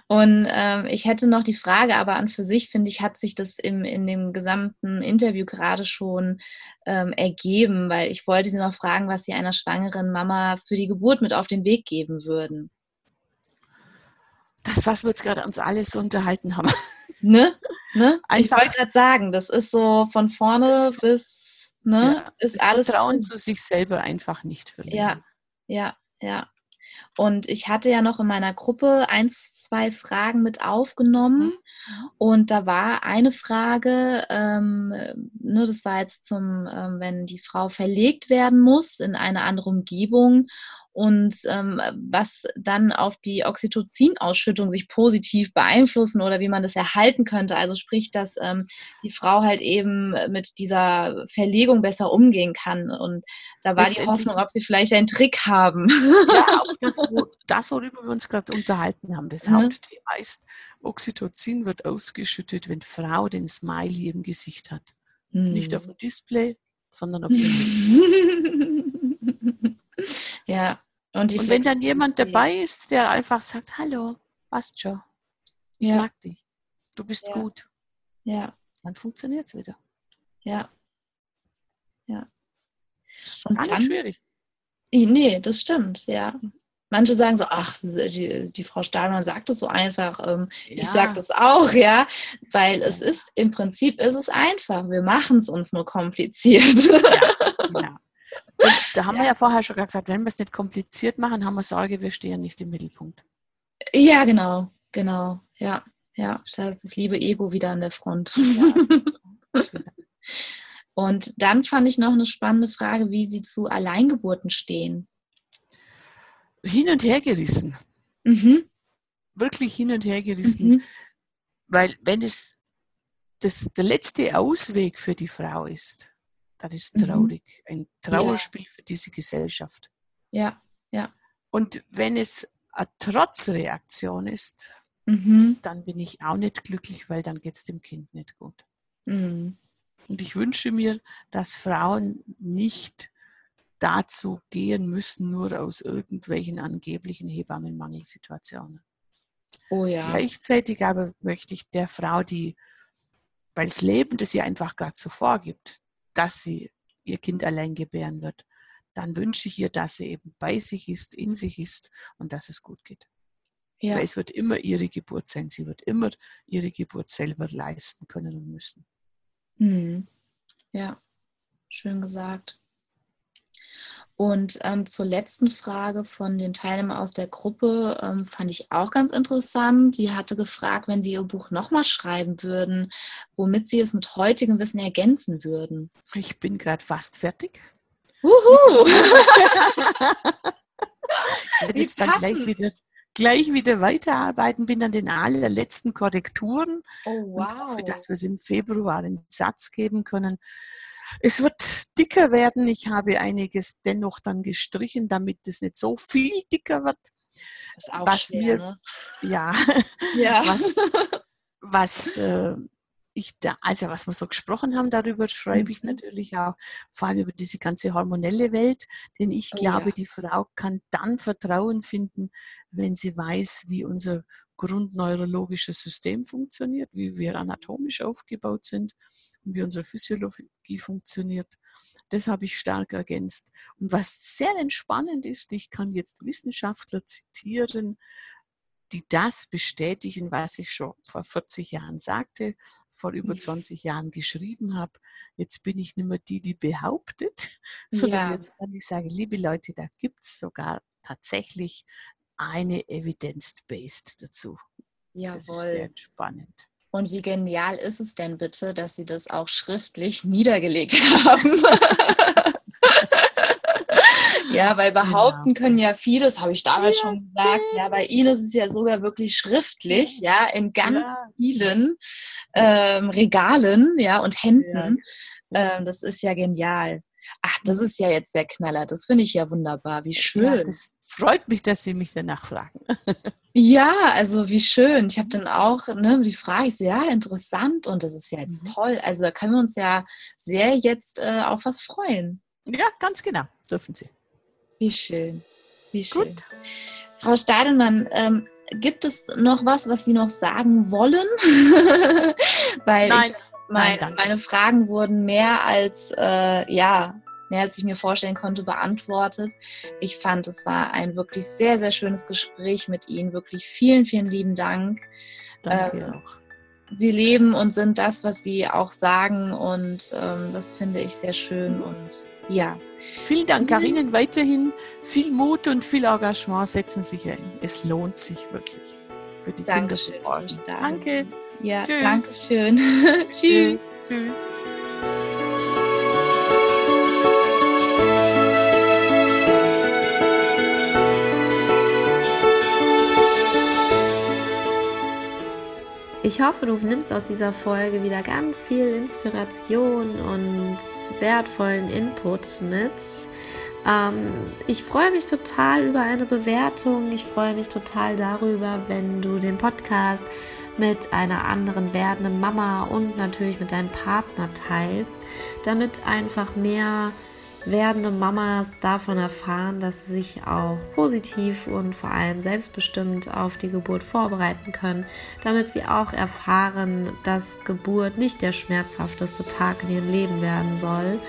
und ähm, ich hätte noch die Frage, aber an für sich, finde ich, hat sich das im, in dem gesamten Interview gerade schon ähm, ergeben, weil ich wollte Sie noch fragen, was Sie einer schwangeren Mama für die Geburt mit auf den Weg geben würden. Das, was wir jetzt gerade uns alles so unterhalten haben. [LAUGHS] Ne? ne? ich wollte gerade sagen, das ist so von vorne bis, ne? Ja, ist alles. Vertrauen zu sich selber einfach nicht verlieren. Ja, ja, ja. Und ich hatte ja noch in meiner Gruppe eins, zwei Fragen mit aufgenommen. Mhm. Und da war eine Frage, ähm, ne, das war jetzt zum, ähm, wenn die Frau verlegt werden muss in eine andere Umgebung und ähm, was dann auf die Oxytocin-Ausschüttung sich positiv beeinflussen oder wie man das erhalten könnte. Also sprich, dass ähm, die Frau halt eben mit dieser Verlegung besser umgehen kann. Und da war die Hoffnung, ob sie vielleicht einen Trick haben. Ja, [LAUGHS] auch das, wo, das worüber wir uns gerade unterhalten haben. Das mhm. Hauptthema ist, Oxytocin wird ausgeschüttet, wenn Frau den Smiley im Gesicht hat. Mhm. Nicht auf dem Display, sondern auf dem [LAUGHS] Ja, und, und wenn dann jemand dabei ist, der einfach sagt, hallo, passt schon, ich ja. mag dich, du bist ja. gut, ja. dann funktioniert es wieder. Ja. Ja. Und gar dann, schwierig. Nee, das stimmt, ja. Manche sagen so, ach, die, die Frau Stahlmann sagt es so einfach. Ähm, ja. Ich sage das auch, ja, weil es ist, im Prinzip ist es einfach. Wir machen es uns nur kompliziert. [LAUGHS] Ja, genau. Und da haben ja. wir ja vorher schon gesagt, wenn wir es nicht kompliziert machen, haben wir Sorge, wir stehen nicht im Mittelpunkt. Ja, genau, genau. Ja, ja. Da ist das liebe Ego wieder an der Front. Ja. [LAUGHS] Und dann fand ich noch eine spannende Frage, wie Sie zu Alleingeburten stehen. Hin und her gerissen. Mhm. Wirklich hin und her gerissen. Mhm. Weil wenn es das, der letzte Ausweg für die Frau ist, das ist mhm. traurig. Ein Trauerspiel ja. für diese Gesellschaft. Ja, ja. Und wenn es eine Trotzreaktion ist, mhm. dann bin ich auch nicht glücklich, weil dann geht es dem Kind nicht gut. Mhm. Und ich wünsche mir, dass Frauen nicht dazu gehen müssen, nur aus irgendwelchen angeblichen Hebammenmangelsituationen. Oh ja. Gleichzeitig aber möchte ich der Frau, die, weil das Leben das ihr einfach gerade so vorgibt, dass sie ihr Kind allein gebären wird, dann wünsche ich ihr, dass sie eben bei sich ist, in sich ist und dass es gut geht. Ja. Weil es wird immer ihre Geburt sein. Sie wird immer ihre Geburt selber leisten können und müssen. Mhm. Ja, schön gesagt. Und ähm, zur letzten Frage von den Teilnehmern aus der Gruppe ähm, fand ich auch ganz interessant. Die hatte gefragt, wenn sie ihr Buch nochmal schreiben würden, womit sie es mit heutigem Wissen ergänzen würden. Ich bin gerade fast fertig. Wuhu! ich [LAUGHS] [LAUGHS] werde jetzt dann gleich wieder, gleich wieder weiterarbeiten, bin an den allerletzten Korrekturen oh, wow. und hoffe, dass wir es im Februar einen Satz geben können. Es wird dicker werden. Ich habe einiges dennoch dann gestrichen, damit es nicht so viel dicker wird. Was schwer, mir, ne? ja, ja. [LAUGHS] was, [LAUGHS] was äh, ich da, also was wir so gesprochen haben, darüber schreibe ich mhm. natürlich auch, vor allem über diese ganze hormonelle Welt, denn ich oh, glaube, ja. die Frau kann dann Vertrauen finden, wenn sie weiß, wie unser grundneurologisches System funktioniert, wie wir anatomisch aufgebaut sind wie unsere Physiologie funktioniert. Das habe ich stark ergänzt. Und was sehr entspannend ist, ich kann jetzt Wissenschaftler zitieren, die das bestätigen, was ich schon vor 40 Jahren sagte, vor über 20 mhm. Jahren geschrieben habe. Jetzt bin ich nicht mehr die, die behauptet, [LAUGHS] sondern ja. jetzt kann ich sagen, liebe Leute, da gibt es sogar tatsächlich eine Evidence-Based dazu. Jawohl. Das ist sehr spannend. Und wie genial ist es denn bitte, dass Sie das auch schriftlich [LAUGHS] niedergelegt haben? [LAUGHS] ja, weil behaupten genau. können ja viele, das habe ich damals ja. schon gesagt, ja, bei Ihnen ist es ja sogar wirklich schriftlich, ja, in ganz ja. vielen ähm, Regalen, ja, und Händen. Ja. Ähm, das ist ja genial. Ach, das ist ja jetzt der Knaller. Das finde ich ja wunderbar. Wie schön. Ja, das freut mich, dass Sie mich danach fragen. [LAUGHS] ja, also wie schön. Ich habe dann auch ne, die Frage, ich so, ja, interessant und das ist ja jetzt mhm. toll. Also da können wir uns ja sehr jetzt äh, auf was freuen. Ja, ganz genau, dürfen Sie. Wie schön. Wie schön. Gut. Frau Stadelmann, ähm, gibt es noch was, was Sie noch sagen wollen? [LAUGHS] Weil Nein. Ich, mein, Nein, meine Fragen wurden mehr als, äh, ja, mehr als ich mir vorstellen konnte, beantwortet. Ich fand, es war ein wirklich sehr, sehr schönes Gespräch mit Ihnen. Wirklich vielen, vielen lieben Dank. Danke ähm, auch. Sie leben und sind das, was Sie auch sagen und ähm, das finde ich sehr schön und ja. Vielen Dank, Karinen. Weiterhin viel Mut und viel Engagement setzen Sie sich ein. Es lohnt sich wirklich für die Dankeschön, Kinder. Danke. Ja, Tschüss. danke schön. [LAUGHS] Tschüss. Tschüss. Ich hoffe, du nimmst aus dieser Folge wieder ganz viel Inspiration und wertvollen Input mit. Ähm, ich freue mich total über eine Bewertung. Ich freue mich total darüber, wenn du den Podcast mit einer anderen werdenden Mama und natürlich mit deinem Partner teilst, damit einfach mehr werdende Mamas davon erfahren, dass sie sich auch positiv und vor allem selbstbestimmt auf die Geburt vorbereiten können, damit sie auch erfahren, dass Geburt nicht der schmerzhafteste Tag in ihrem Leben werden soll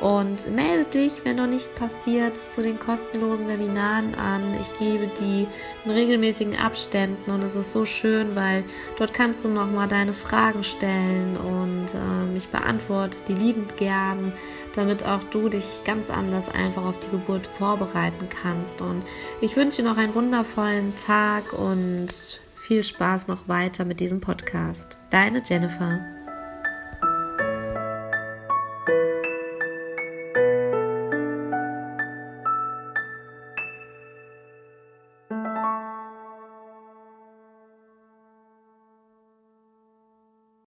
und melde dich, wenn noch nicht passiert, zu den kostenlosen Webinaren an. Ich gebe die in regelmäßigen Abständen und es ist so schön, weil dort kannst du nochmal deine Fragen stellen und äh, ich beantworte die liebend gern, damit auch du dich ganz anders einfach auf die Geburt vorbereiten kannst. Und ich wünsche dir noch einen wundervollen Tag und viel Spaß noch weiter mit diesem Podcast. Deine Jennifer.